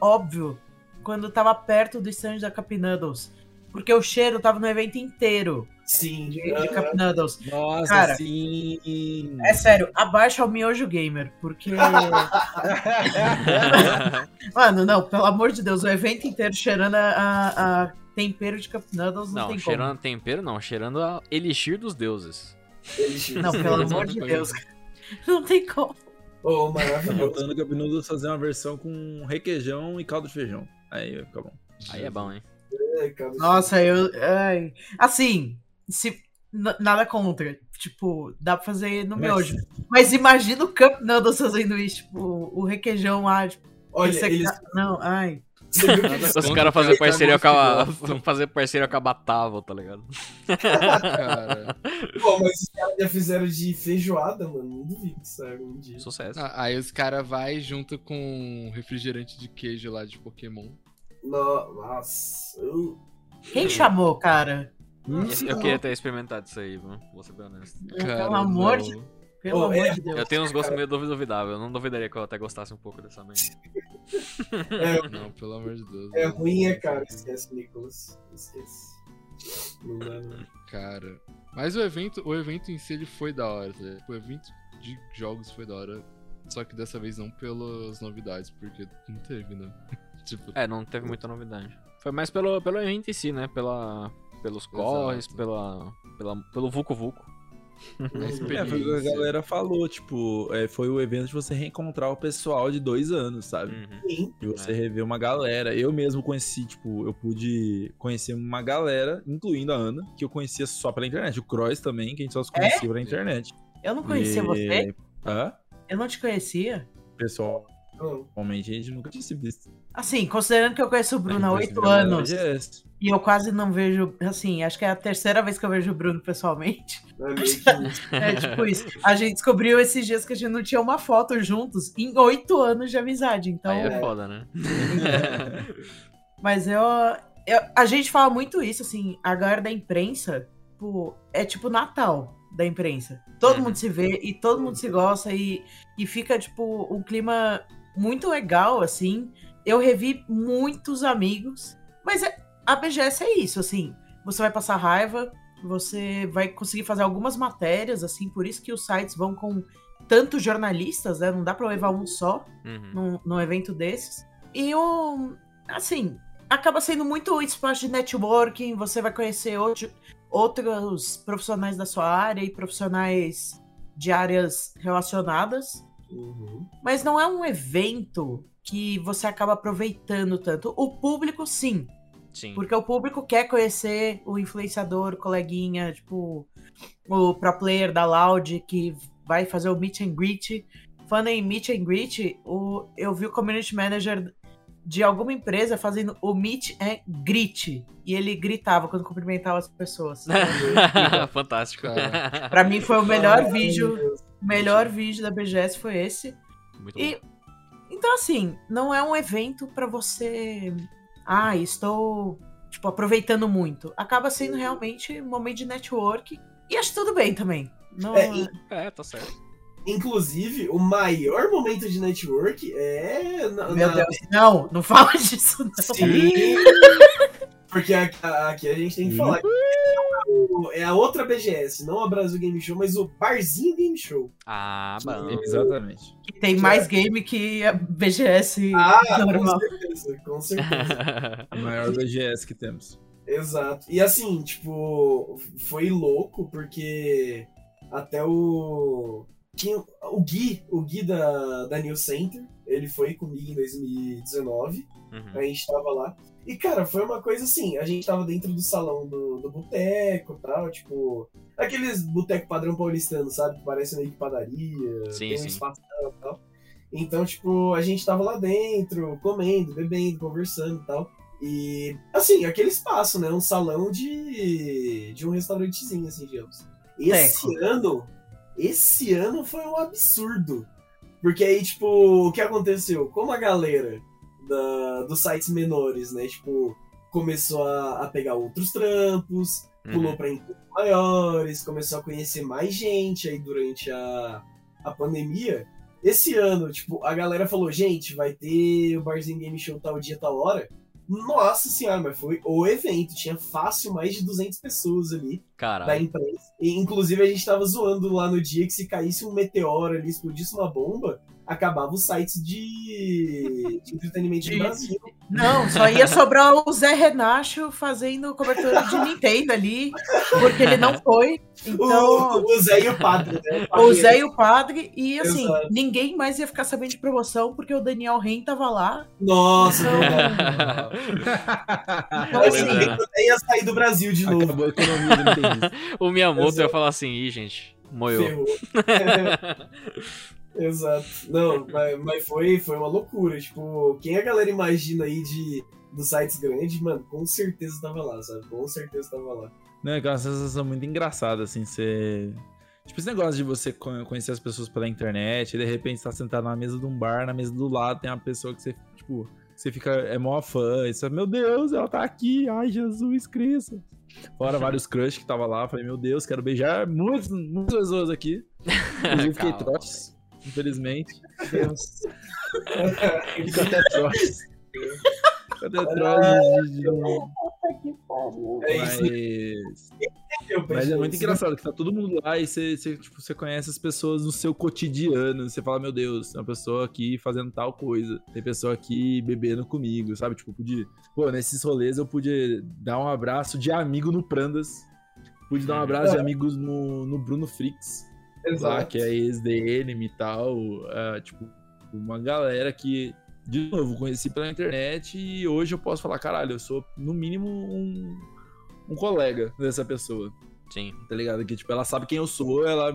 óbvio quando tava perto do stand da Cup Noodles. Porque o cheiro tava no evento inteiro Sim. de, de aham. Cup Noodles. Nossa, Cara, sim. É sério, abaixa o miojo gamer, porque. Mano, não, pelo amor de Deus, o evento inteiro cheirando a, a- a tempero de Cup Noodles não, Não, tem cheirando tempero não, cheirando a elixir dos deuses. Como. Não, pelo amor de Deus. Não tem como. Oh, Tá maravilhoso. faltando o Cup Noodles fazer uma versão com requeijão e caldo de feijão. Aí vai ficar bom. Aí é bom, hein? É. Nossa, eu. Ai. Assim, se. Nada contra. Tipo, dá pra fazer no Mas- miojo. Mas imagina o Cup Noodles fazendo isso, tipo, o requeijão lá, tipo, Olha, esse eles. aqui- Não, ai. Os caras fazer parceria com tá a. fazer parceria com a Batavo, tá ligado? Cara. Pô, mas os caras já fizeram de feijoada, mano. Não duvido que saia algum dia. Sucesso. Ah, Aí os caras vai junto com refrigerante de queijo lá de Pokémon. No- Nossa. Eu... Quem chamou, cara? Eu queria ter experimentado isso aí, viu? Vou ser bem honesto. Cara, Pelo amor não. de Pelo Oh, amor é- de Deus. Eu tenho uns gostos meio duvi- duvidáveis. Eu não duvidaria que eu até gostasse um pouco dessa merda. É, Não, pelo amor de Deus. é não. ruim, é caro. Esquece, Nicolas. Esquece. Não dá, não. Cara. Mas o evento, o evento em si ele foi da hora, tá ligado? O evento de jogos foi da hora. Só que dessa vez não pelas novidades, porque não teve, né? Tipo, É, não teve muita novidade. Foi mais pelo, pelo evento em si, né? Pela, pelos corres, pela, pela, pelo Vucu Vucu. a É, foi o que a experiência. galera falou, tipo, é, foi o evento de você reencontrar o pessoal de dois anos, sabe? Uhum. Sim. E você É. rever uma galera. Eu mesmo conheci, tipo, eu pude conhecer uma galera, incluindo a Ana, que eu conhecia só pela internet. O Cross também, que a gente só se conhecia pela internet. Eu não conhecia E- você? Hã? Eu não te conhecia? Pessoal, Não. realmente a gente nunca tinha se visto. Assim, considerando que eu conheço o Bruno há oito anos BGS. e eu quase não vejo, assim, acho que é a terceira vez que eu vejo o Bruno pessoalmente. É. É tipo isso. A gente descobriu esses dias que a gente não tinha uma foto juntos em oito anos de amizade. Então, Aí é é. foda, né? Mas eu, eu- A gente fala muito isso, assim, a galera da imprensa, pô, é tipo Natal da imprensa. Todo Uhum. mundo se vê e todo mundo se gosta e, e fica, tipo, um clima muito legal, assim. Eu revi muitos amigos, mas é- a BGS é isso, assim. Você vai passar raiva, você vai conseguir fazer algumas matérias, assim, por isso que os sites vão com tantos jornalistas, né? Não dá pra levar um só Uhum. num, num evento desses. E o. Assim, acaba sendo muito espaço de networking, você vai conhecer outro, outros profissionais da sua área e profissionais de áreas relacionadas. Uhum. Mas não é um evento que você acaba aproveitando tanto. O público, sim. Sim. Porque o público quer conhecer o influenciador, o coleguinha, tipo, o pro player da Loud que vai fazer o meet and greet. Falando em meet and greet, o, eu vi o community manager de alguma empresa fazendo o meet and greet. E ele gritava quando cumprimentava as pessoas. Fantástico. Pra mim foi o melhor Ai, vídeo. O melhor vídeo da BGS foi esse. Muito E bom. então assim, não é um evento pra você, ah, estou tipo aproveitando muito. Acaba sendo realmente um momento de network e acho tudo bem também. Não, É, e- É, tá certo. Inclusive, o maior momento de network é. Na, Meu na- Deus, não, não fala disso não. Sim. Porque aqui, aqui a gente tem que falar que é a outra BGS, não a Brasil Game Show, mas o Barzinho Game Show. Ah, bom. Exatamente. Que tem mais game que a BGS Ah, normal. com certeza, com certeza. A maior BGS que temos. Exato. E assim, tipo, foi louco porque até o. Tinha, o Gui, o Gui da, da New Center, ele foi comigo em 2019. Uhum. A gente tava lá. E, cara, foi uma coisa assim, a gente tava dentro do salão do, do boteco e tal, tipo. Aqueles boteco padrão paulistano, sabe? Que parece meio que padaria, Sim, tem um sim. espaço e tal. Então, tipo, a gente tava lá dentro, comendo, bebendo, conversando e tal. E, assim, aquele espaço, né? Um salão de, de um restaurantezinho, assim, digamos. Esse ano, esse ano foi um absurdo. Porque aí, tipo, o que aconteceu? Como a galera da, dos sites menores, né, tipo, começou a, a pegar outros trampos, pulou Uhum. pra empresas maiores, começou a conhecer mais gente aí durante a, a pandemia. Esse ano, tipo, a galera falou, gente, vai ter o Barzinho Game Show tal dia, tal hora. Nossa senhora, mas foi o evento. Tinha fácil mais de 200 pessoas ali da Caralho. imprensa. E, inclusive, a gente tava zoando lá no dia que se caísse um meteoro ali, explodisse uma bomba, acabava os sites de, de entretenimento De- do Brasil. Não, só ia sobrar o Zé Renacho fazendo cobertura de Nintendo ali, porque ele não foi. Então, O, o Zé e o Padre, né? o Zé e o Padre, e assim, Exato. ninguém mais ia ficar sabendo de promoção, porque o Daniel Ren tava lá. Nossa, Então, eu assim, até ia sair do Brasil de novo. Acabou a economia do Nintendo. o Miyamoto Exato. ia falar assim, ih, gente, moiou. Exato. Não, mas, mas foi, foi uma loucura. Tipo, quem a galera imagina aí de, dos sites grandes, mano, com certeza tava lá, sabe? Com certeza tava lá. Não, é aquela sensação muito engraçada, assim, você. Tipo, esse negócio de você con- conhecer as pessoas pela internet, e de repente você tá sentado na mesa de um bar, na mesa do lado tem uma pessoa que você, tipo, você fica, é mó fã, e você, meu Deus, ela tá aqui, ai, Jesus Cristo. Fora vários crush que tava lá, falei, meu Deus, quero beijar muitas, muitas pessoas aqui. Inclusive fiquei trotes, infelizmente. Deus. Fico até trotes. Fico até de- É isso. Mas. Mas é muito penso- engraçado que tá todo mundo lá e você, você, tipo, você conhece as pessoas no seu cotidiano. Você fala, meu Deus, tem uma pessoa aqui fazendo tal coisa. Tem pessoa aqui bebendo comigo, sabe? Tipo, pude. Pô, nesses rolês eu pude dar um abraço de amigo no Prandas. Pude dar um abraço de amigos no, no Bruno Frix, lá, Exato. que é ex-DNM e tal. é, tipo, uma galera que, de novo, conheci pela internet e hoje eu posso falar, caralho, eu sou, no mínimo, um, um colega dessa pessoa Sim. tá ligado? Que, tipo, ela sabe quem eu sou, ela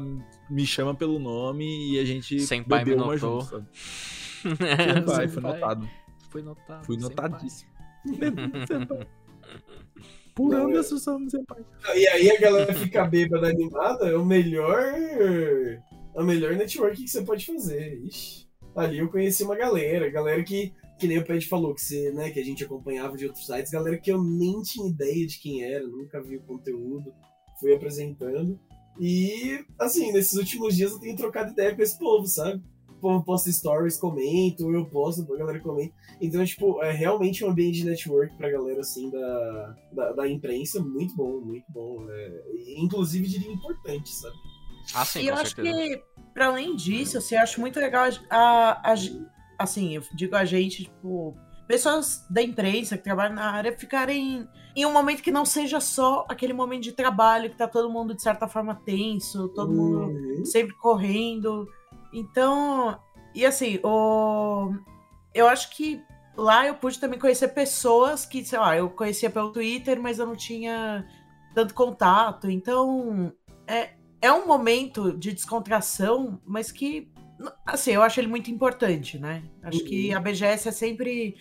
me chama pelo nome e a gente Senpai me bebeu uma notou. junto, sabe? Senpai, foi notado. Foi notado. Fui notadíssimo. Por Não, Anderson somos senpai. E aí a galera fica bêbada animada, é o melhor. A melhor network que você pode fazer. Ixi. Ali eu conheci uma galera, galera que, que nem o Ped falou, que, você, né, que a gente acompanhava de outros sites, galera que eu nem tinha ideia de quem era, nunca vi o conteúdo, fui apresentando. E, assim, nesses últimos dias eu tenho trocado ideia com esse povo, sabe? O povo posta stories, comento, eu posto, a galera comenta. Então, tipo, é realmente um ambiente de network pra galera, assim, da, da, da imprensa, muito bom, muito bom. É, e, inclusive, diria importante, sabe? Ah, sim, e eu acho certeza. que, pra além disso, assim, eu acho muito legal a, a- assim, eu digo a gente, tipo, pessoas da imprensa que trabalham na área ficarem em um momento que não seja só aquele momento de trabalho, que tá todo mundo, de certa forma, tenso, todo mundo Uhum. sempre correndo. Então, e assim, o... eu acho que lá eu pude também conhecer pessoas que, sei lá, eu conhecia pelo Twitter, mas eu não tinha tanto contato. Então, é, é um momento de descontração, mas que, assim, eu acho ele muito importante, né? Acho que a BGS é sempre.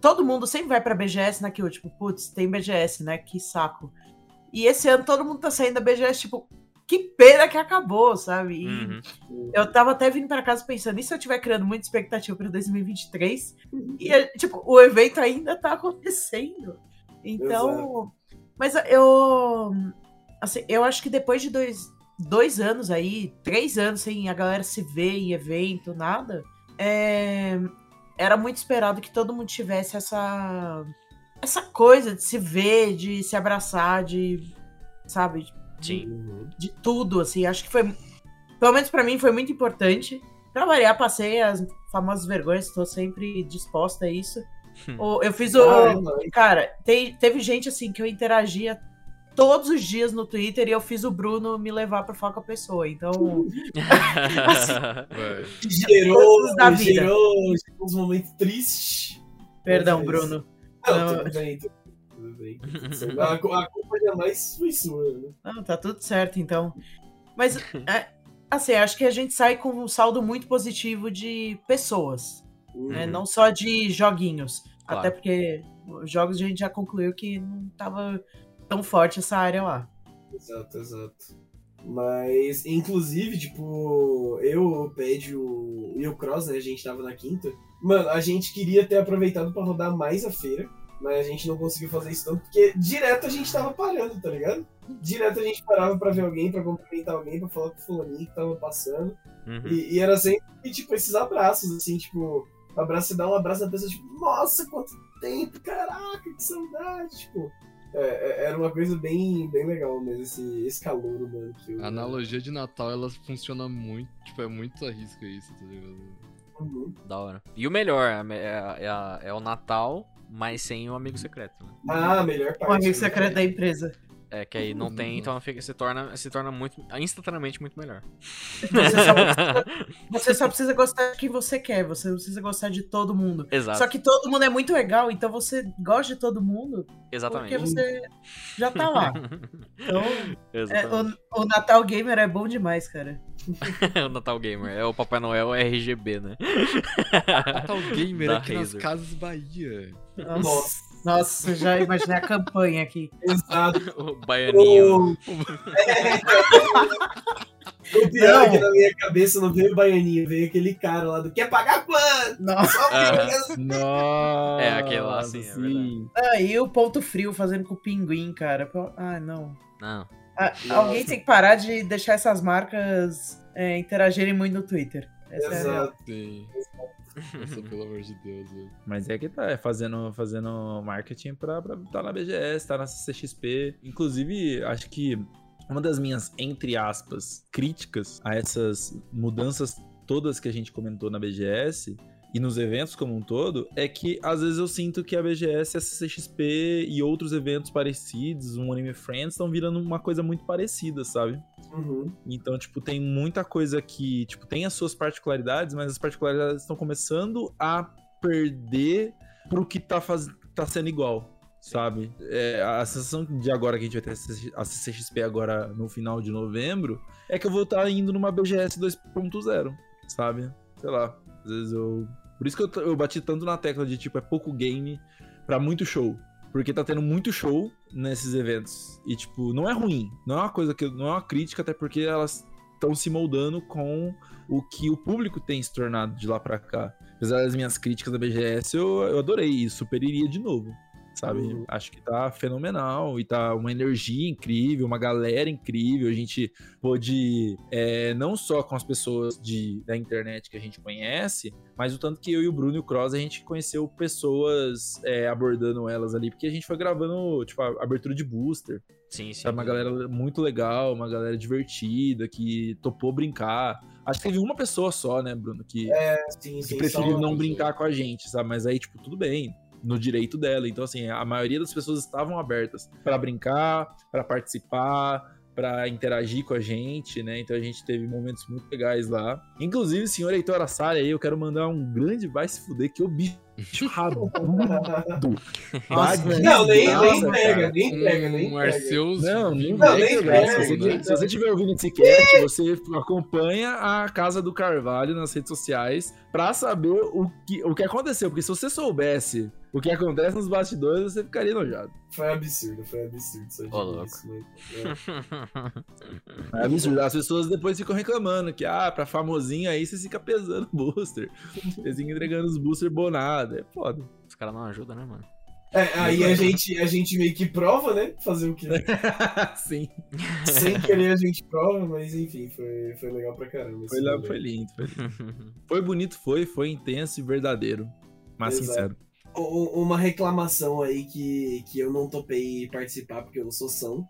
Todo mundo sempre vai pra BGS naquilo, tipo, putz, tem BGS, né? Que saco. E esse ano todo mundo tá saindo da BGS, tipo, que pena que acabou, sabe? Uhum. eu tava até vindo pra casa pensando, e se eu tiver criando muita expectativa pra 2023? E, é, tipo, o evento ainda tá acontecendo. Então. Mas eu. Assim, eu acho que depois de dois, dois anos aí, três anos sem a galera se ver em evento, nada, é, era muito esperado que todo mundo tivesse essa. Essa coisa de se ver, de se abraçar, de. Sabe? Sim. Uhum. de tudo, assim. Acho que foi. Pelo menos pra mim foi muito importante. Pra variar, passei as famosas vergonhas, tô sempre disposta a isso. O- Eu fiz o. Não. Cara, te- teve gente assim que eu interagia todos os dias no Twitter e eu fiz o Bruno me levar pra falar com a pessoa. Então. Vai. Gerou, da vida. gerou, gerou uns momentos tristes. Perdão, Bruno. Não, Não. tudo bem, tudo A, a culpa jamais foi sua, né? Não, tá tudo certo, então. Mas, é, assim, acho que a gente sai com um saldo muito positivo de pessoas. né? Uhum. Não só de joguinhos. Claro. Até porque os jogos a gente já concluiu que não tava tão forte essa área lá. Exato, exato. Mas, inclusive, tipo, eu, o Ped o- e o Cross, né? A gente tava na quinta. Mano, a gente queria ter aproveitado pra rodar mais a feira, mas a gente não conseguiu fazer isso tanto, porque direto a gente tava parando, tá ligado? Direto a gente parava pra ver alguém, pra cumprimentar alguém, pra falar com o fulaninho que tava passando. Uhum. E, e era sempre, tipo, esses abraços, assim, tipo, abraço, você dá um abraço na pessoa, tipo, nossa, quanto tempo, caraca, que saudade, tipo. é, é, era uma coisa bem, bem legal mesmo, esse, esse calor humano que eu. A analogia de Natal, ela funciona muito, tipo, é muito arrisca isso, tá ligado? Uhum. Da hora. E o melhor é, é- é é o Natal, mas sem o amigo secreto. Né? Ah, melhor parte. O amigo né? secreto da empresa. É que aí não tem, então fica, se, torna, se torna muito, instantaneamente muito melhor. Você só, você só precisa gostar de quem você quer, você não precisa gostar de todo mundo. Exato. Só que todo mundo é muito legal, então você gosta de todo mundo Exatamente. porque você já tá lá. Então, é, o, o Natal Gamer é bom demais, cara. o Natal Gamer. É o Papai Noel RGB, né? Natal Gamer Da aqui nas Razer. Casas Bahia. Nossa, Nossa, já imaginei a campanha aqui. exato. o baianinho. O, o pior é que na minha cabeça não veio o baianinho, veio aquele cara lá do quer pagar quanto? Nossa. Nossa, É, aquele lá, sim, é. Ah, e o ponto frio fazendo com o pinguim, cara. Ah, não. Não. Ah, alguém tem que parar de deixar essas marcas é, interagirem muito no Twitter. Essa é. Exato. Sim. Nossa, pelo amor de Deus, velho. Mas é que tá, é fazendo, fazendo marketing pra, pra tá na BGS, tá na CCXP. Inclusive, acho que uma das minhas, entre aspas, críticas a essas mudanças todas que a gente comentou na BGS e nos eventos como um todo, é que às vezes eu sinto que a BGS, a CCXP e outros eventos parecidos, um Anime Friends, estão virando uma coisa muito parecida, sabe? Uhum. Então, tipo, tem muita coisa que, tipo, tem as suas particularidades, mas as particularidades estão começando a perder pro que tá, faz... tá sendo igual, sabe? É, a sensação de agora que a gente vai ter a CCXP agora no final de novembro é que eu vou estar indo numa BGS 2.0, sabe? Sei lá, às vezes eu por isso que eu, eu bati tanto na tecla de, tipo, é pouco game para muito show. Porque tá tendo muito show nesses eventos. E, tipo, não é ruim. Não é uma coisa que. Não é uma crítica, até porque elas estão se moldando com o que o público tem se tornado de lá para cá. Apesar das minhas críticas da BGS, eu, eu adorei e super iria de novo sabe? Uhum. Acho que tá fenomenal e tá uma energia incrível, uma galera incrível. A gente pôde, é, não só com as pessoas de, da internet que a gente conhece, mas o tanto que eu e o Bruno e o Cross a gente conheceu pessoas é, abordando elas ali, porque a gente foi gravando, tipo, a abertura de booster. Sim, sim. Sabe? Uma galera muito legal, uma galera divertida, que topou brincar. Acho que teve uma pessoa só, né, Bruno, que, é, sim, que sim, preferiu não brincar com a gente, sabe? Mas aí, tipo, tudo bem no direito dela. Então, assim, a maioria das pessoas estavam abertas para brincar, para participar, para interagir com a gente, né? Então a gente teve momentos muito legais lá. Inclusive, senhor Heitor Assari aí, eu quero mandar um grande vai se fuder que o bicho rabudo. Nossa, não, nem, nem pega, nem pega, nem um pega. Arceus. Não, nem Não, pega, pega, Se você- Se você estiver ouvindo esse cast, você acompanha a Casa do Carvalho nas redes sociais pra saber o que, o que aconteceu. Porque se você soubesse o que acontece nos bastidores, você ficaria enojado. Foi absurdo, foi absurdo. Só Ô, louco. isso, mas, é. É absurdo. As pessoas depois ficam reclamando que, ah, pra famosinho aí você fica pesando booster. Você fica entregando os booster bonado. É foda. Os caras não ajudam, né, mano? É, aí a gente, a gente meio que prova, né? Fazer o quê? Sim. Sem querer a gente prova, mas enfim, foi, foi legal pra caramba. Foi, lá, foi lindo, foi lindo. Foi bonito, foi, foi intenso e verdadeiro. Mas Exato. sincero. Uma reclamação aí que, que eu não topei participar porque eu não sou são.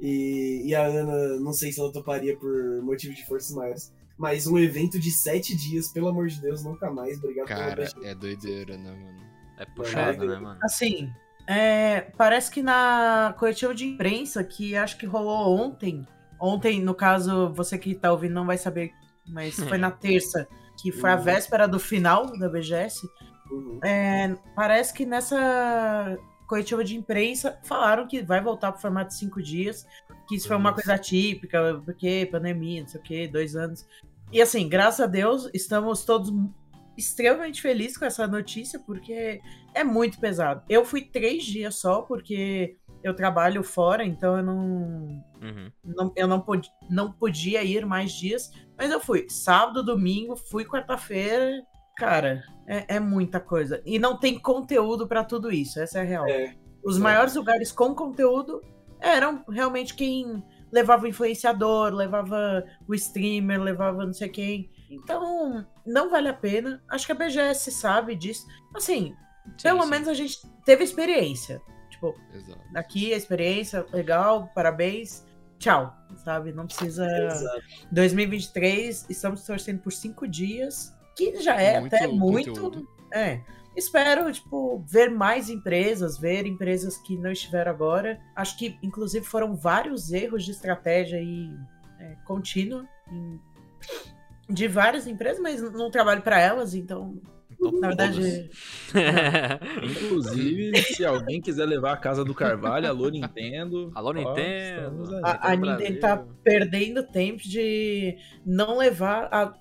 E, e a Ana, não sei se ela toparia por motivo de forças maiores. Mas um evento de sete dias, pelo amor de Deus, nunca mais. Obrigado Cara, é doideira, né, mano? É puxado, né, mano? Assim, é, parece que na coletiva de imprensa, que acho que rolou ontem, ontem, no caso, você que tá ouvindo não vai saber, mas foi na terça, que foi a Uhum. véspera do final da BGS, Uhum. é, parece que nessa coletiva de imprensa falaram que vai voltar pro formato de cinco dias, que isso foi uma Nossa. coisa típica, porque pandemia, não sei o que, dois anos. E assim, graças a Deus, estamos todos extremamente felizes com essa notícia, porque é muito pesado. Eu fui três dias só, porque eu trabalho fora, então eu não, Uhum. não, eu não, pod, não podia ir mais dias, mas eu fui sábado, domingo, fui quarta-feira. Cara, é, é muita coisa. E não tem conteúdo pra tudo isso, essa é a real. É, Os é. maiores lugares com conteúdo eram realmente quem levava o influenciador, levava o streamer, levava não sei quem. Então, não vale a pena. Acho que a BGS sabe disso. Assim, Sim, pelo sim. menos a gente teve experiência. Tipo, Exato. aqui a experiência, legal, parabéns. Tchau, sabe? Não precisa. exato. 2023, estamos torcendo por cinco dias, que já é Muito até muito. conteúdo. É. Espero, tipo, ver mais empresas, ver empresas que não estiveram agora. Acho que, inclusive, foram vários erros de estratégia e é, contínua em- de várias empresas, mas não trabalho para elas, então, Então, na verdade, Inclusive, se alguém quiser levar a Casa do Carvalho, alô Nintendo. Alô, ó, Nintendo. aí. a, a Nintendo Brasil. tá perdendo tempo de não levar a,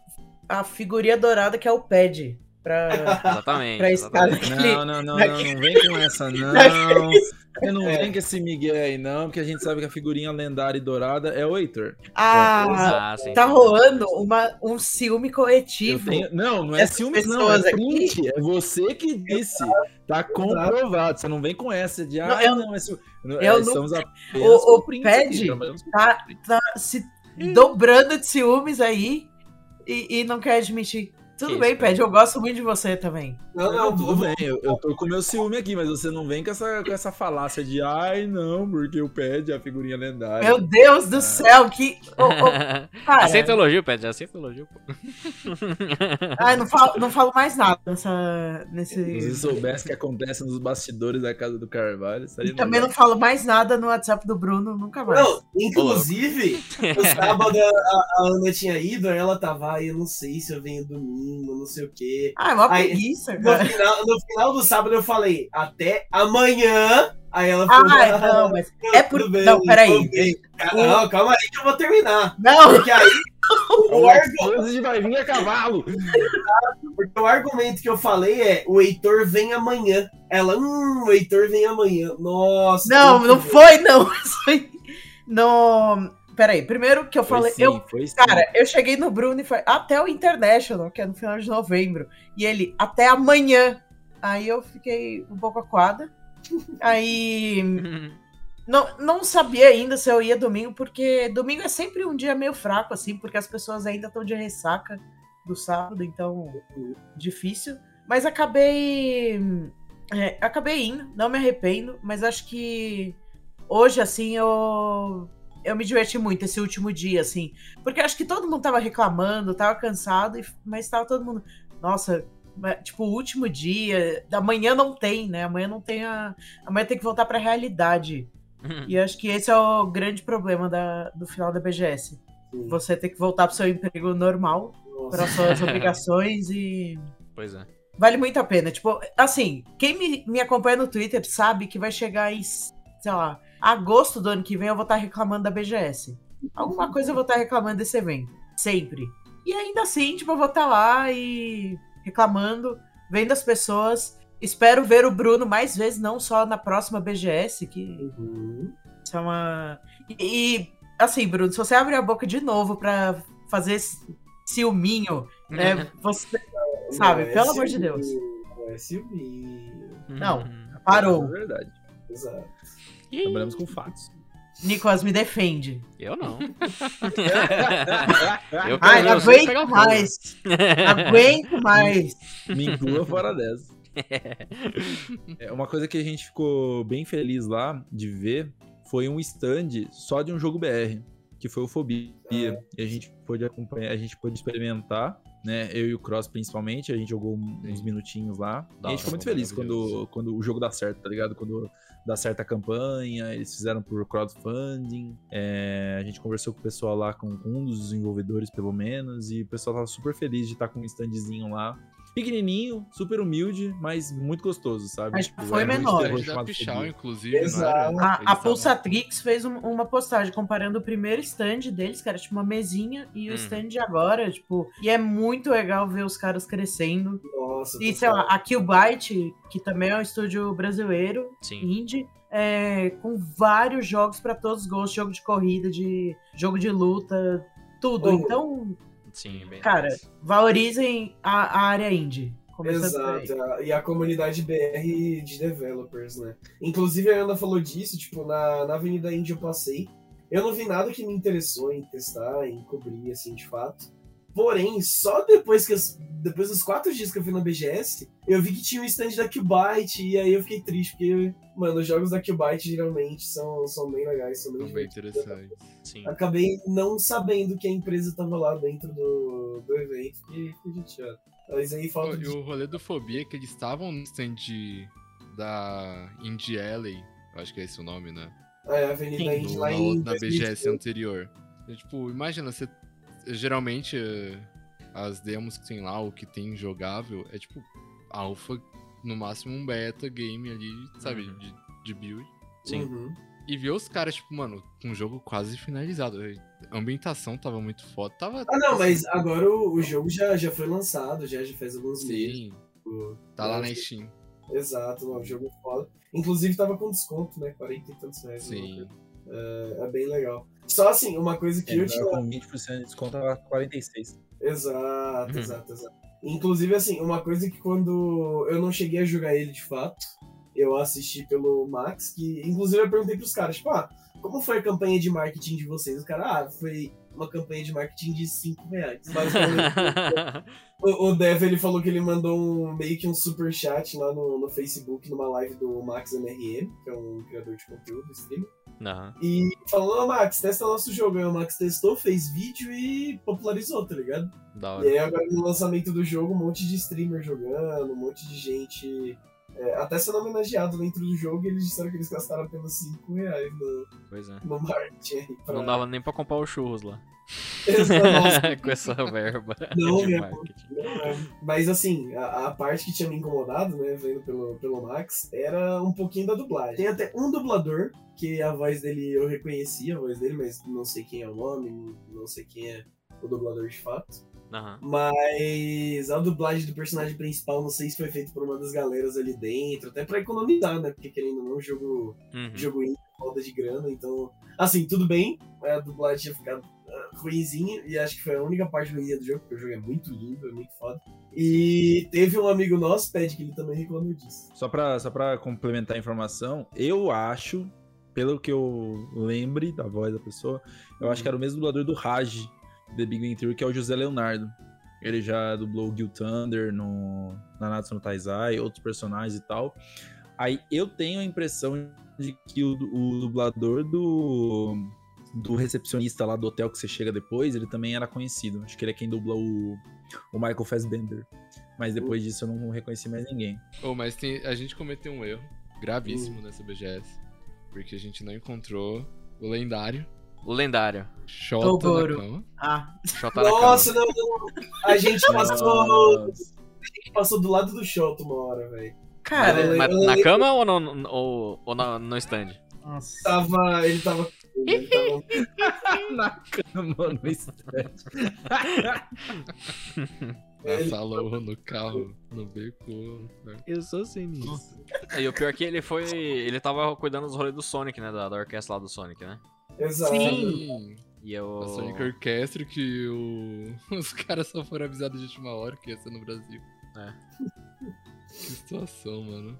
a figurinha dourada que é o pad pra, Exatamente. pra exatamente. Não, não, não, não, não vem com essa, não. Eu não vem com esse Miguel aí, não, porque a gente sabe que a figurinha lendária e dourada é o Heitor. Ah, Ah, sim, tá rolando uma, um ciúme coletivo. tenho- Não, não é ciúmes, não, é print. É você que disse. Tá comprovado. Você não vem com essa de, ah, Não, eu- não, é ciúme. eu é, não- Estamos apenas O- pad tá, prints. tá se dobrando de ciúmes aí e, e não quer admitir. Tudo Que bem, isso, Ped, eu gosto muito de você também. Não, não, Tudo bem, eu, eu tô com meu ciúme aqui, mas você não vem com essa, com essa falácia de ai não, porque o Pad é a figurinha lendária. Meu Deus do céu, que. Ô, cara, Aceita elogio, Pet, aceita elogio, pô. ai, não falo, não falo mais nada nessa, Se nesse. soubesse o que acontece nos bastidores da casa do Carvalho, estaria também não falo mais nada no WhatsApp do Bruno, nunca mais. Não, inclusive, no sábado a, a Ana tinha ido, ela tava, aí eu não sei se eu venho domingo, não sei o quê. Ah, é uma Aí, preguiça, No cara. final, no final do sábado eu falei, até amanhã. Aí ela falou, Ah, não, mas. É por. bem, Não, peraí. bem. Não, calma aí que eu vou terminar. Não, Porque aí, o, O argu- Exposed vai vir a cavalo! porque o argumento que eu falei é, o Heitor vem amanhã. Ela, hum, o Heitor vem amanhã. Nossa. não, não foi, não. Foi No. Peraí, primeiro que eu Foi falei. sim, eu, foi sim. cara, eu cheguei no Bruno e foi até o International, que é no final de novembro. E ele, até amanhã. Aí eu fiquei um pouco aquada. Aí. Não, não sabia ainda se eu ia domingo, porque domingo é sempre um dia meio fraco, assim, porque as pessoas ainda estão de ressaca do sábado, então difícil. Mas acabei. é, acabei indo, não me arrependo, mas acho que hoje, assim, eu. Eu me diverti muito esse último dia, assim. Porque acho que todo mundo tava reclamando, tava cansado, e- mas tava todo mundo. Nossa, tipo, o último dia. Amanhã não tem, né? Amanhã não tem a. Amanhã tem que voltar pra realidade. E acho que esse é o grande problema da, do final da BGS. Sim. Você ter que voltar pro seu emprego normal, Nossa. para suas obrigações e. Pois é. Vale muito a pena. Tipo, assim, quem me, me acompanha no Twitter sabe que vai chegar em, sei lá, agosto do ano que vem eu vou estar reclamando da BGS. Alguma coisa eu vou estar reclamando desse evento. Sempre. E ainda assim, tipo, eu vou estar lá e reclamando, vendo as pessoas. Espero ver o Bruno mais vezes, não só na próxima BGS, que Uhum. isso é uma. E, e, assim, Bruno, se você abrir a boca de novo pra fazer ciúminho, né? Você. Sabe, Não é pelo amor de Deus. Não é ciúminho. Não. Parou. É verdade. Exato. Trabalhamos com fatos. Nicolas, me defende. Eu não. Eu Ai, não aguento mais. Aguento mais. Me inclua fora dessa. É, uma coisa que a gente ficou bem feliz lá de ver foi um stand só de um jogo BR, que foi o Fobia. E a gente pôde acompanhar, a gente pôde experimentar, né? Eu e o Cross principalmente, a gente jogou uns minutinhos lá. E a gente ficou muito feliz quando, quando o jogo dá certo, tá ligado? Quando dá certo a campanha, eles fizeram por crowdfunding. é, a gente conversou com o pessoal lá, com um dos desenvolvedores pelo menos, e o pessoal tava super feliz de estar com um standzinho lá. Pequenininho, super humilde, mas muito gostoso, sabe? Mas Tipo, foi um menor. Stand da Fobia. inclusive, Exato. não era? A, a Pulsatrix fez um- uma postagem comparando o primeiro stand deles, que era tipo uma mesinha, e o Hum. stand de agora, tipo. E é muito legal ver os caras crescendo. Nossa. E sei lá, a Killbyte, que também é um estúdio brasileiro, Sim. indie, é, com vários jogos pra todos os gostos, jogo de corrida, de jogo de luta, tudo. Oh. Então, Sim, bem. cara, valorizem a, a área indie. Exato, a- e a comunidade BR de developers, né? Inclusive a Ana falou disso, tipo, na, na Avenida Índia eu passei. Eu não vi nada que me interessou em testar, em cobrir, assim, de fato. Porém, só depois que eu- depois dos quatro dias que eu fui na BGS, eu vi que tinha um stand da Qbyte, e aí eu fiquei triste, porque, mano, os jogos da Qbyte geralmente são, são bem legais, são bem Bem divertidos. interessante. Sim. Acabei não sabendo que a empresa tava lá dentro do, do evento, e fiquei chateado. Mas aí falta E o rolê do Fobia é que eles estavam no stand da Indie Alley, acho que é esse o nome, né? É, a Avenida No- lá em na BGS 2018. anterior. E, tipo, imagina, você. Geralmente eh, as demos que tem lá, o que tem jogável, é tipo alpha, no máximo um beta game ali, sabe? Uhum. De, de build. Sim. Uhum. E ver os caras, tipo, mano, com o jogo quase finalizado. A ambientação tava muito foda. Tava. Ah, não, mas agora o, o jogo já, já foi lançado, já, já faz alguns meses. Sim, tipo, tá lá na Steam. Exato, o jogo é foda. Inclusive tava com desconto, né? 40 e tantos reais. Sim. É, é bem legal. Só assim, uma coisa que É, eu tinha. com 20% de desconto tava 46. Exato, Uhum. exato, exato. Inclusive, assim, uma coisa que quando eu não cheguei a jogar ele de fato, eu assisti pelo Max, que inclusive eu perguntei pros caras, tipo, ah, como foi a campanha de marketing de vocês? O cara, ah, foi uma campanha de marketing de 5 reais. Basicamente, o, o Dev ele falou que ele mandou um, meio que um super chat lá no, no Facebook, numa live do Max MRM, que é um criador de conteúdo, streamer. Não. E falou, ô Max, testa nosso jogo. Aí o Max testou, fez vídeo e popularizou, tá ligado? Da E hora. aí agora no lançamento do jogo, um monte de streamer jogando, um monte de gente. é, até sendo homenageado dentro do jogo, e eles disseram que eles gastaram apenas 5 reais no, Pois é. no marketing. Pra... Não dava nem pra comprar os churros lá. Com essa verba Não, de minha marketing. Mas assim, a, a parte que tinha me incomodado, né, vendo pelo, pelo Max, era um pouquinho da dublagem. Tem até um dublador, que a voz dele eu reconheci a voz dele, mas não sei quem é o nome, não sei quem é o dublador de fato. Aham. Mas a dublagem do personagem principal, não sei se foi feito por uma das galeras ali dentro, até pra economizar, né? Porque querendo ou não, jogo, Uhum. jogo indie, roda de grana, então. Assim, tudo bem, a dublagem tinha ficado ruinzinha, e acho que foi a única parte ruim do jogo, porque o jogo é muito lindo, é muito foda. E teve um amigo nosso, Pede, que ele também reclamou disso. Só pra, só pra complementar a informação, eu acho, pelo que eu lembre da voz da pessoa, eu acho que era o mesmo dublador do Raj, The Big Bang Theory, que é o José Leonardo. Ele já dublou Gil Thunder no Nanatsu no Taizai, outros personagens e tal. Aí eu tenho a impressão de que o, o dublador do, do recepcionista lá do hotel que você chega depois, ele também era conhecido. Acho que ele é quem dubla o, o Michael Fassbender. Mas depois disso eu não reconheci mais ninguém. Oh, mas tem- a gente cometeu um erro gravíssimo nessa BGS. Porque a gente não encontrou o lendário O lendário. Shota Toguro. Nakama. Ah, Shota na Nossa, não, não. A gente passou. A gente passou do lado do Shoto uma hora, velho. cara. Mas eu na cama ou no, ou, ou na- no stand? Nossa. Tava. Ele tava. Tava Na cama, no estante. Na sala no carro, no beco. né? Eu sou sinistro. E o pior é que ele foi. Ele tava cuidando dos rolês do Sonic, né? Da, da orquestra lá do Sonic, né? Exato. Sim. E eu. A Sonic Orchestra que o... os caras só foram avisados de última hora que ia ser no Brasil. É. Que situação, mano.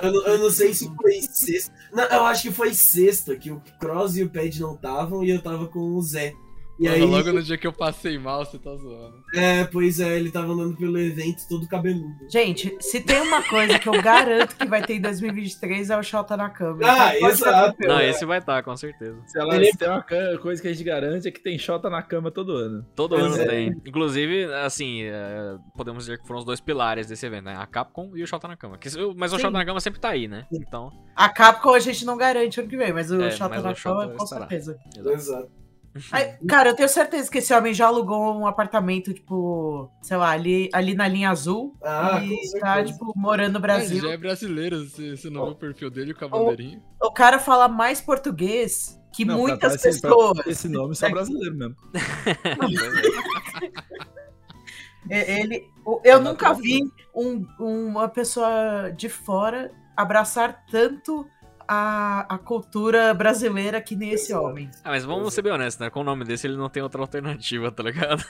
Eu, não- eu não sei se foi sexta. Não, eu acho que foi sexta que o Cross e o Pad não estavam e eu tava com o Zé. E Mano, aí, logo no dia que eu passei mal, você tá zoando. é, pois é, ele tava andando pelo evento todo cabeludo. Gente, se tem uma coisa que eu garanto que vai ter em 2023 é o Shota na cama. Ah, Então, exato. ficar Não, esse vai estar, com certeza. Se, ela, Ele- se tem uma coisa que a gente garante é que tem Xota na cama todo ano. Todo Pois ano é. tem. Inclusive, assim, é, podemos dizer que foram os dois pilares desse evento, né? A Capcom e o Shota na Cama. Mas o Sim. Shota na Cama sempre tá aí, né? Então. A Capcom a gente não garante ano que vem, mas o É, Shota na Shota cama com estará. certeza. exato. Exato. Ai, cara, eu tenho certeza que esse homem já alugou um apartamento, tipo, sei lá, ali, ali na linha azul. Ah, e certeza. tá, tipo, morando no Ele Brasil. já é brasileiro, você não o perfil dele com a bandeirinha? O cara fala mais português que Não, pra muitas esse- pra pessoas. ter Esse nome só brasileiro mesmo. É, Ele, o- eu É nunca vi um- uma pessoa de fora abraçar tanto a, a cultura brasileira que nem esse homem. Ah, mas vamos ser bem honestos, né? Com o nome desse, ele não tem outra alternativa, tá ligado?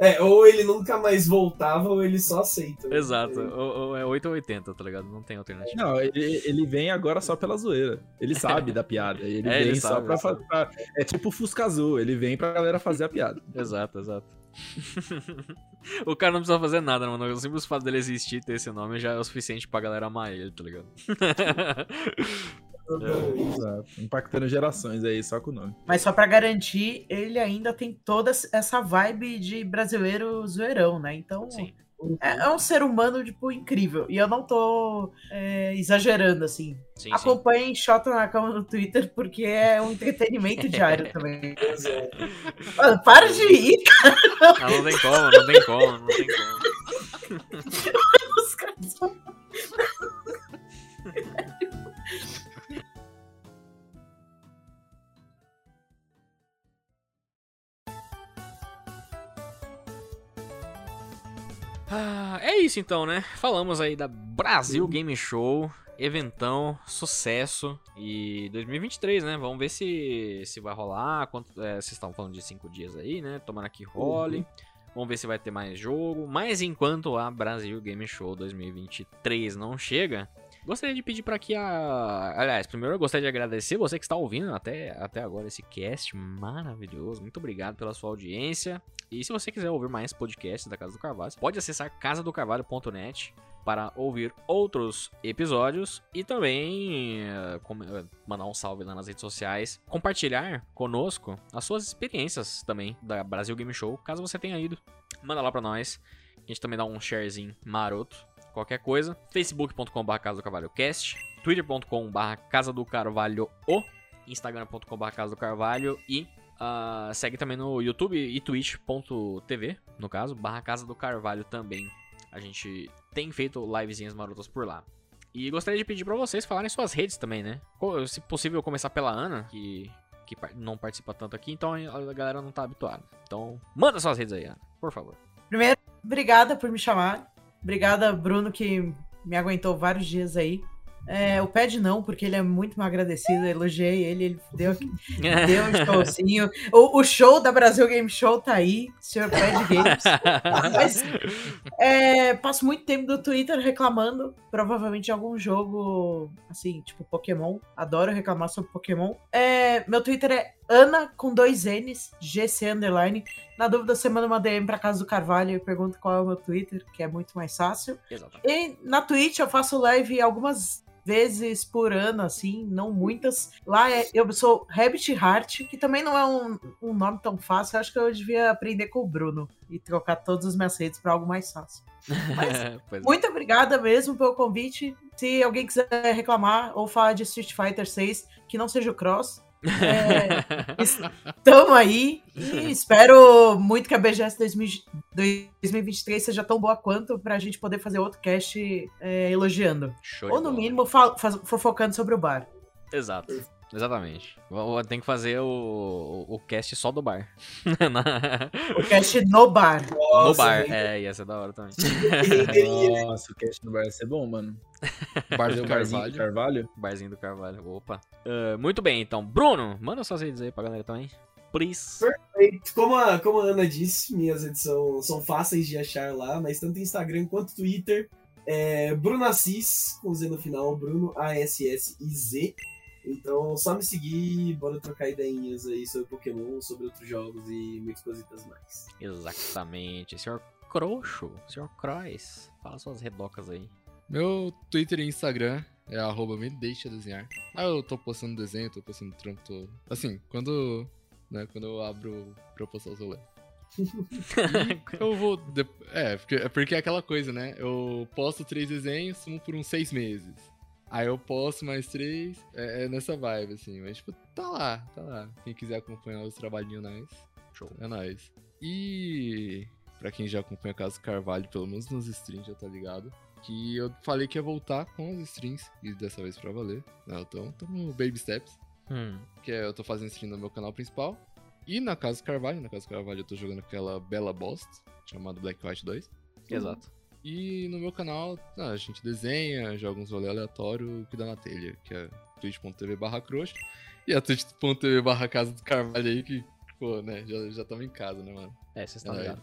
É, ou ele nunca mais voltava, ou ele só aceita. Exato. Ou, ou é 8 ou 80, tá ligado? Não tem alternativa. Não, ele, ele vem agora só pela zoeira. Ele sabe da piada. Ele É, vem ele só sabe, pra, ele É tipo o Fusca Azul. Ele vem pra galera fazer a piada. Exato, exato. o cara não precisa fazer nada, mano. O simples fato dele existir e ter esse nome já é o suficiente pra galera amar ele, tá ligado? Exato. Impactando gerações aí, só com o nome. Mas só pra garantir, ele ainda tem toda essa vibe de brasileiro zoeirão, né? Então, Sim. É, é um ser humano, tipo, incrível. E eu não tô é, exagerando, assim. Sim, sim. Acompanhem Shota na Cama no Twitter, porque é um entretenimento diário também. Exato. Mano, para de ir, Ah, não tem como, não tem como, não tem como. os caras Ah, é isso então, né? Falamos aí da Brasil Game Show, eventão, sucesso e 2023, né? Vamos ver se se vai rolar. Quanto, é, vocês estavam falando de cinco dias aí, né? Tomara que role. Vamos ver se vai ter mais jogo. Mas enquanto a Brasil Game Show 2023 não chega, Gostaria de pedir para que a. Aliás, primeiro eu gostaria de agradecer você que está ouvindo até, até agora esse cast maravilhoso. Muito obrigado pela sua audiência. E se você quiser ouvir mais podcasts da Casa do Carvalho, pode acessar casadocarvalho.net para ouvir outros episódios e também uh, mandar um salve lá nas redes sociais, compartilhar conosco as suas experiências também da Brasil Game Show, caso você tenha ido. Manda lá para nós. A gente também dá um sharezinho maroto. Qualquer coisa. facebook.com.br Casa do Carvalho Cast, twitter.com.br Casa do Carvalho o, instagram.com.br Casa do Carvalho e Uh, segue também no YouTube e twitch.tv, no caso, barra Casa do Carvalho também. A gente tem feito livezinhas marotas por lá. E gostaria de pedir para vocês falarem suas redes também, né? Se possível, começar pela Ana, que, que não participa tanto aqui, então a galera não tá habituada. Então, manda suas redes aí, Ana, por favor. Primeiro, obrigada por me chamar. Obrigada, Bruno, que me aguentou vários dias aí. É, o Pad não, porque ele é muito mal agradecido. Elogiei ele, ele deu, deu um showzinho. O, o, show da Brasil Game Show tá aí, senhor Pad Games. Mas é, passo muito tempo no Twitter reclamando, provavelmente de algum jogo, assim, tipo Pokémon. Adoro reclamar sobre Pokémon. É, meu Twitter é Ana com dois N's, GC underline. Na dúvida, você manda uma DM pra casa do Carvalho e pergunta qual é o meu Twitter, que é muito mais fácil. Exatamente. E na Twitch eu faço live algumas vezes por ano, assim, não muitas. Lá é, eu sou Rabbit Heart, que também não é um, um nome tão fácil. Eu acho que eu devia aprender com o Bruno e trocar todas as minhas redes para algo mais fácil. Mas, é. muito obrigada mesmo pelo convite. Se alguém quiser reclamar ou falar de Street Fighter 6, que não seja o Cross, é, estamos aí e espero muito que a BGS 2023 seja tão boa quanto pra gente poder fazer outro cast é, elogiando. Show Ou no mínimo fofocando sobre o bar. Exato. Exatamente. Tem que fazer o, o, cast só do bar. o cast no bar. Nossa, no bar, é, ia ser da hora também. Nossa, o cast no bar ia ser bom, mano. Bar do Carvalho. Carvalho. Barzinho do Carvalho, opa. Uh, muito bem, então. Bruno, manda suas redes aí pra galera também. Please. Perfeito. Como a, como a Ana disse, minhas redes são, são fáceis de achar lá, mas tanto Instagram quanto Twitter. É Bruno Assis, com Z no final, Bruno A-S-S-I-Z. Então, só me seguir, bora trocar ideinhas aí sobre Pokémon, sobre outros jogos e muitas coisitas mais. Exatamente. Senhor Croxo, senhor Crois, fala suas redocas aí. Meu Twitter e Instagram é arroba me deixa desenhar. Ah, eu tô postando desenho, tô postando trampo, tô... Assim, quando, né, quando eu abro pra postar o celular. eu vou. É, porque, é porque é aquela coisa, né? Eu posto três desenhos, sumo por uns seis meses. Aí eu posto mais três, é, é, nessa vibe, assim. Mas, tipo, tá lá, tá lá. Quem quiser acompanhar os trabalhinhos nice, show, é nice. E pra quem já acompanha o caso Carvalho, pelo menos nos streams já tá ligado. Que eu falei que ia voltar com as streams, e dessa vez pra valer. Não, então, no Baby Steps. Hum. Que é, eu tô fazendo stream no meu canal principal. E na Casa Carvalho, na Casa Carvalho eu tô jogando aquela bela bosta, chamada Black White 2. Exato. E no meu canal, ah, a gente desenha, joga uns rolês aleatórios que dá na telha, que é twitch.tv barra. E a twitch.tv barra casa do Carvalho aí, que, pô, né, já, já tamo em casa, né, mano? É, vocês estão é, ligados.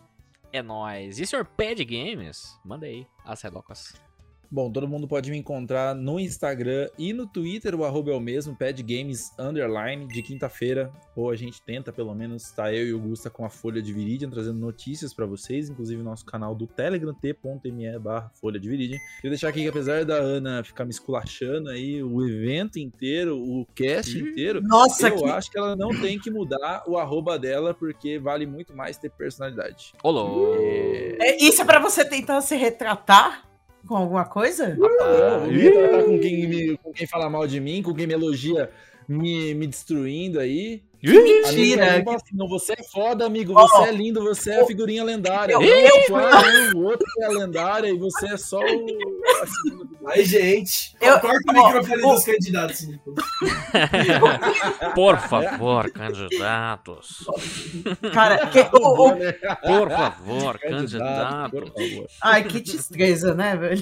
É nóis. E senhor Pad Games? Manda aí as redocas. Bom, todo mundo pode me encontrar no Instagram e no Twitter, o arroba é o mesmo, Games Underline, de quinta-feira, ou a gente tenta pelo menos, tá eu e o Gusta com a Folha de Viridian, trazendo notícias para vocês, inclusive nosso canal do Telegram, t.me barra Folha de Viridian. Queria deixar aqui que apesar da Ana ficar me esculachando aí o evento inteiro, o cast inteiro, Nossa, eu que... acho que ela não tem que mudar o arroba dela, porque vale muito mais ter personalidade. Olô! É, isso é pra você tentar se retratar? Com alguma coisa? Ah, eu com quem, me, com quem fala mal de mim, com quem me elogia me, me destruindo aí. Que mentira! Amigo, assim, não, você é foda, amigo. Você oh, é lindo, você é a figurinha lendária. Eu, não, eu, o outro é a lendária e você é só o. Ai, gente. Eu, corta o microfone dos candidatos. Por favor, candidatos. Cara, que, oh, oh. por favor, candidatos. Por favor. Ai, que tristeza, né, velho?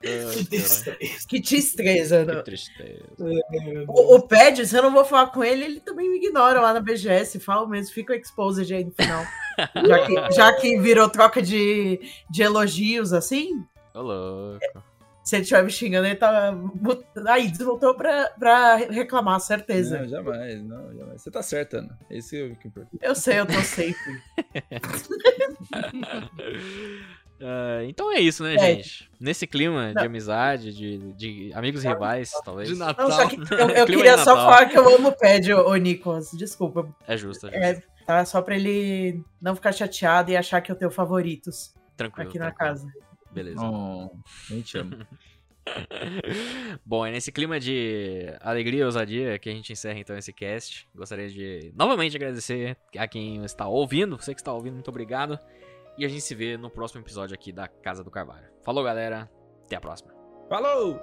que tristeza. Que tristeza. Que tristeza. O, o Ped, se eu não vou falar com ele, ele também me ignora lá na BGS. Falo mesmo, fica exposed aí no final. Já, que, já que virou troca de, de elogios assim. Ô, louco. Se ele estiver me xingando, ele tá. Aí, desvoltou pra, pra reclamar, certeza. Não, jamais, não, jamais. Você tá certa, Ana. Esse é o que importa. Eu sei, eu tô sempre. Uh, então é isso, né, É. gente? Nesse clima de Não. amizade, de, de amigos rivais, talvez. De Natal. Não, só que eu, eu queria de só falar que eu amo o Pad, ô, ô Nicolas. Desculpa. É justo, é justo. É, tá? Só pra ele não ficar chateado e achar que eu tenho favoritos Tranquilo. aqui na tranquilo. casa. Beleza. Oh, nem te amo. Bom, é nesse clima de alegria e ousadia que a gente encerra então esse cast. Gostaria de novamente agradecer a quem está ouvindo. Você que está ouvindo, muito obrigado. E a gente se vê no próximo episódio aqui da Casa do Carvalho. Falou, galera. Até a próxima. Falou!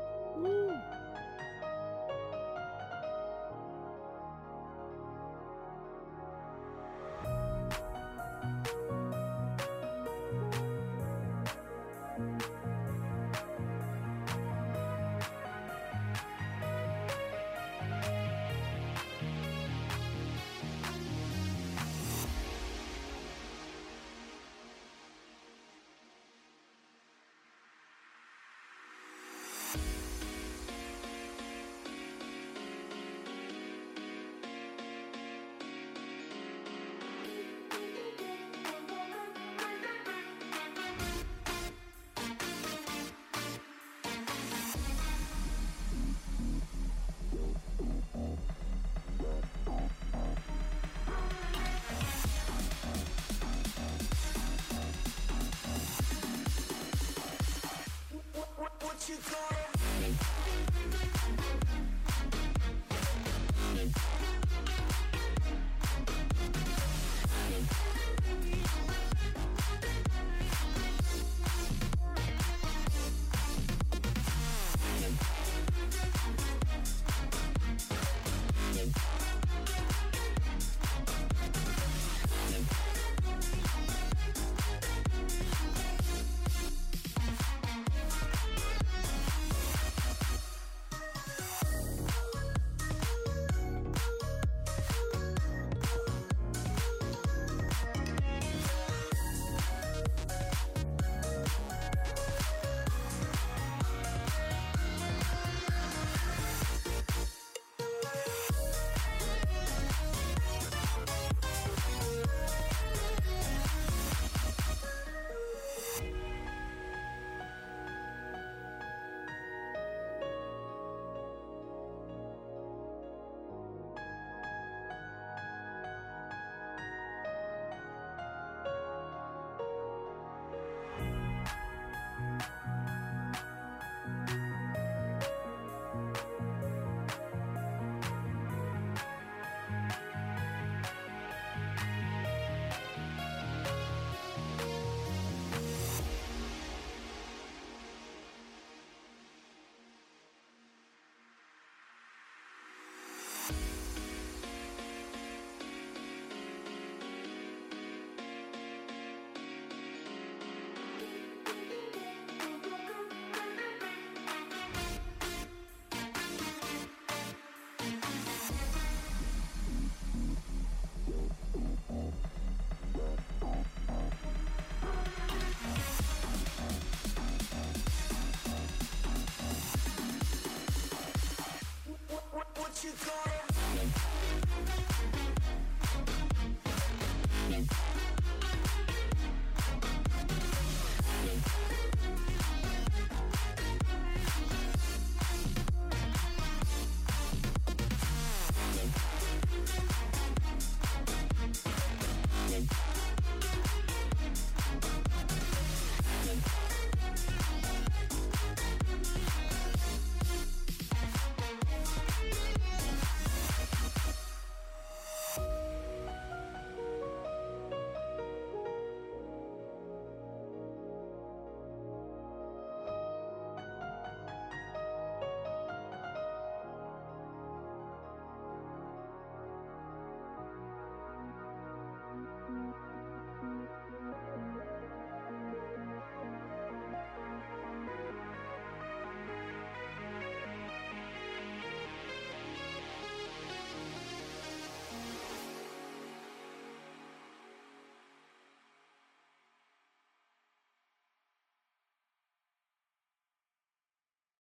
What you gonna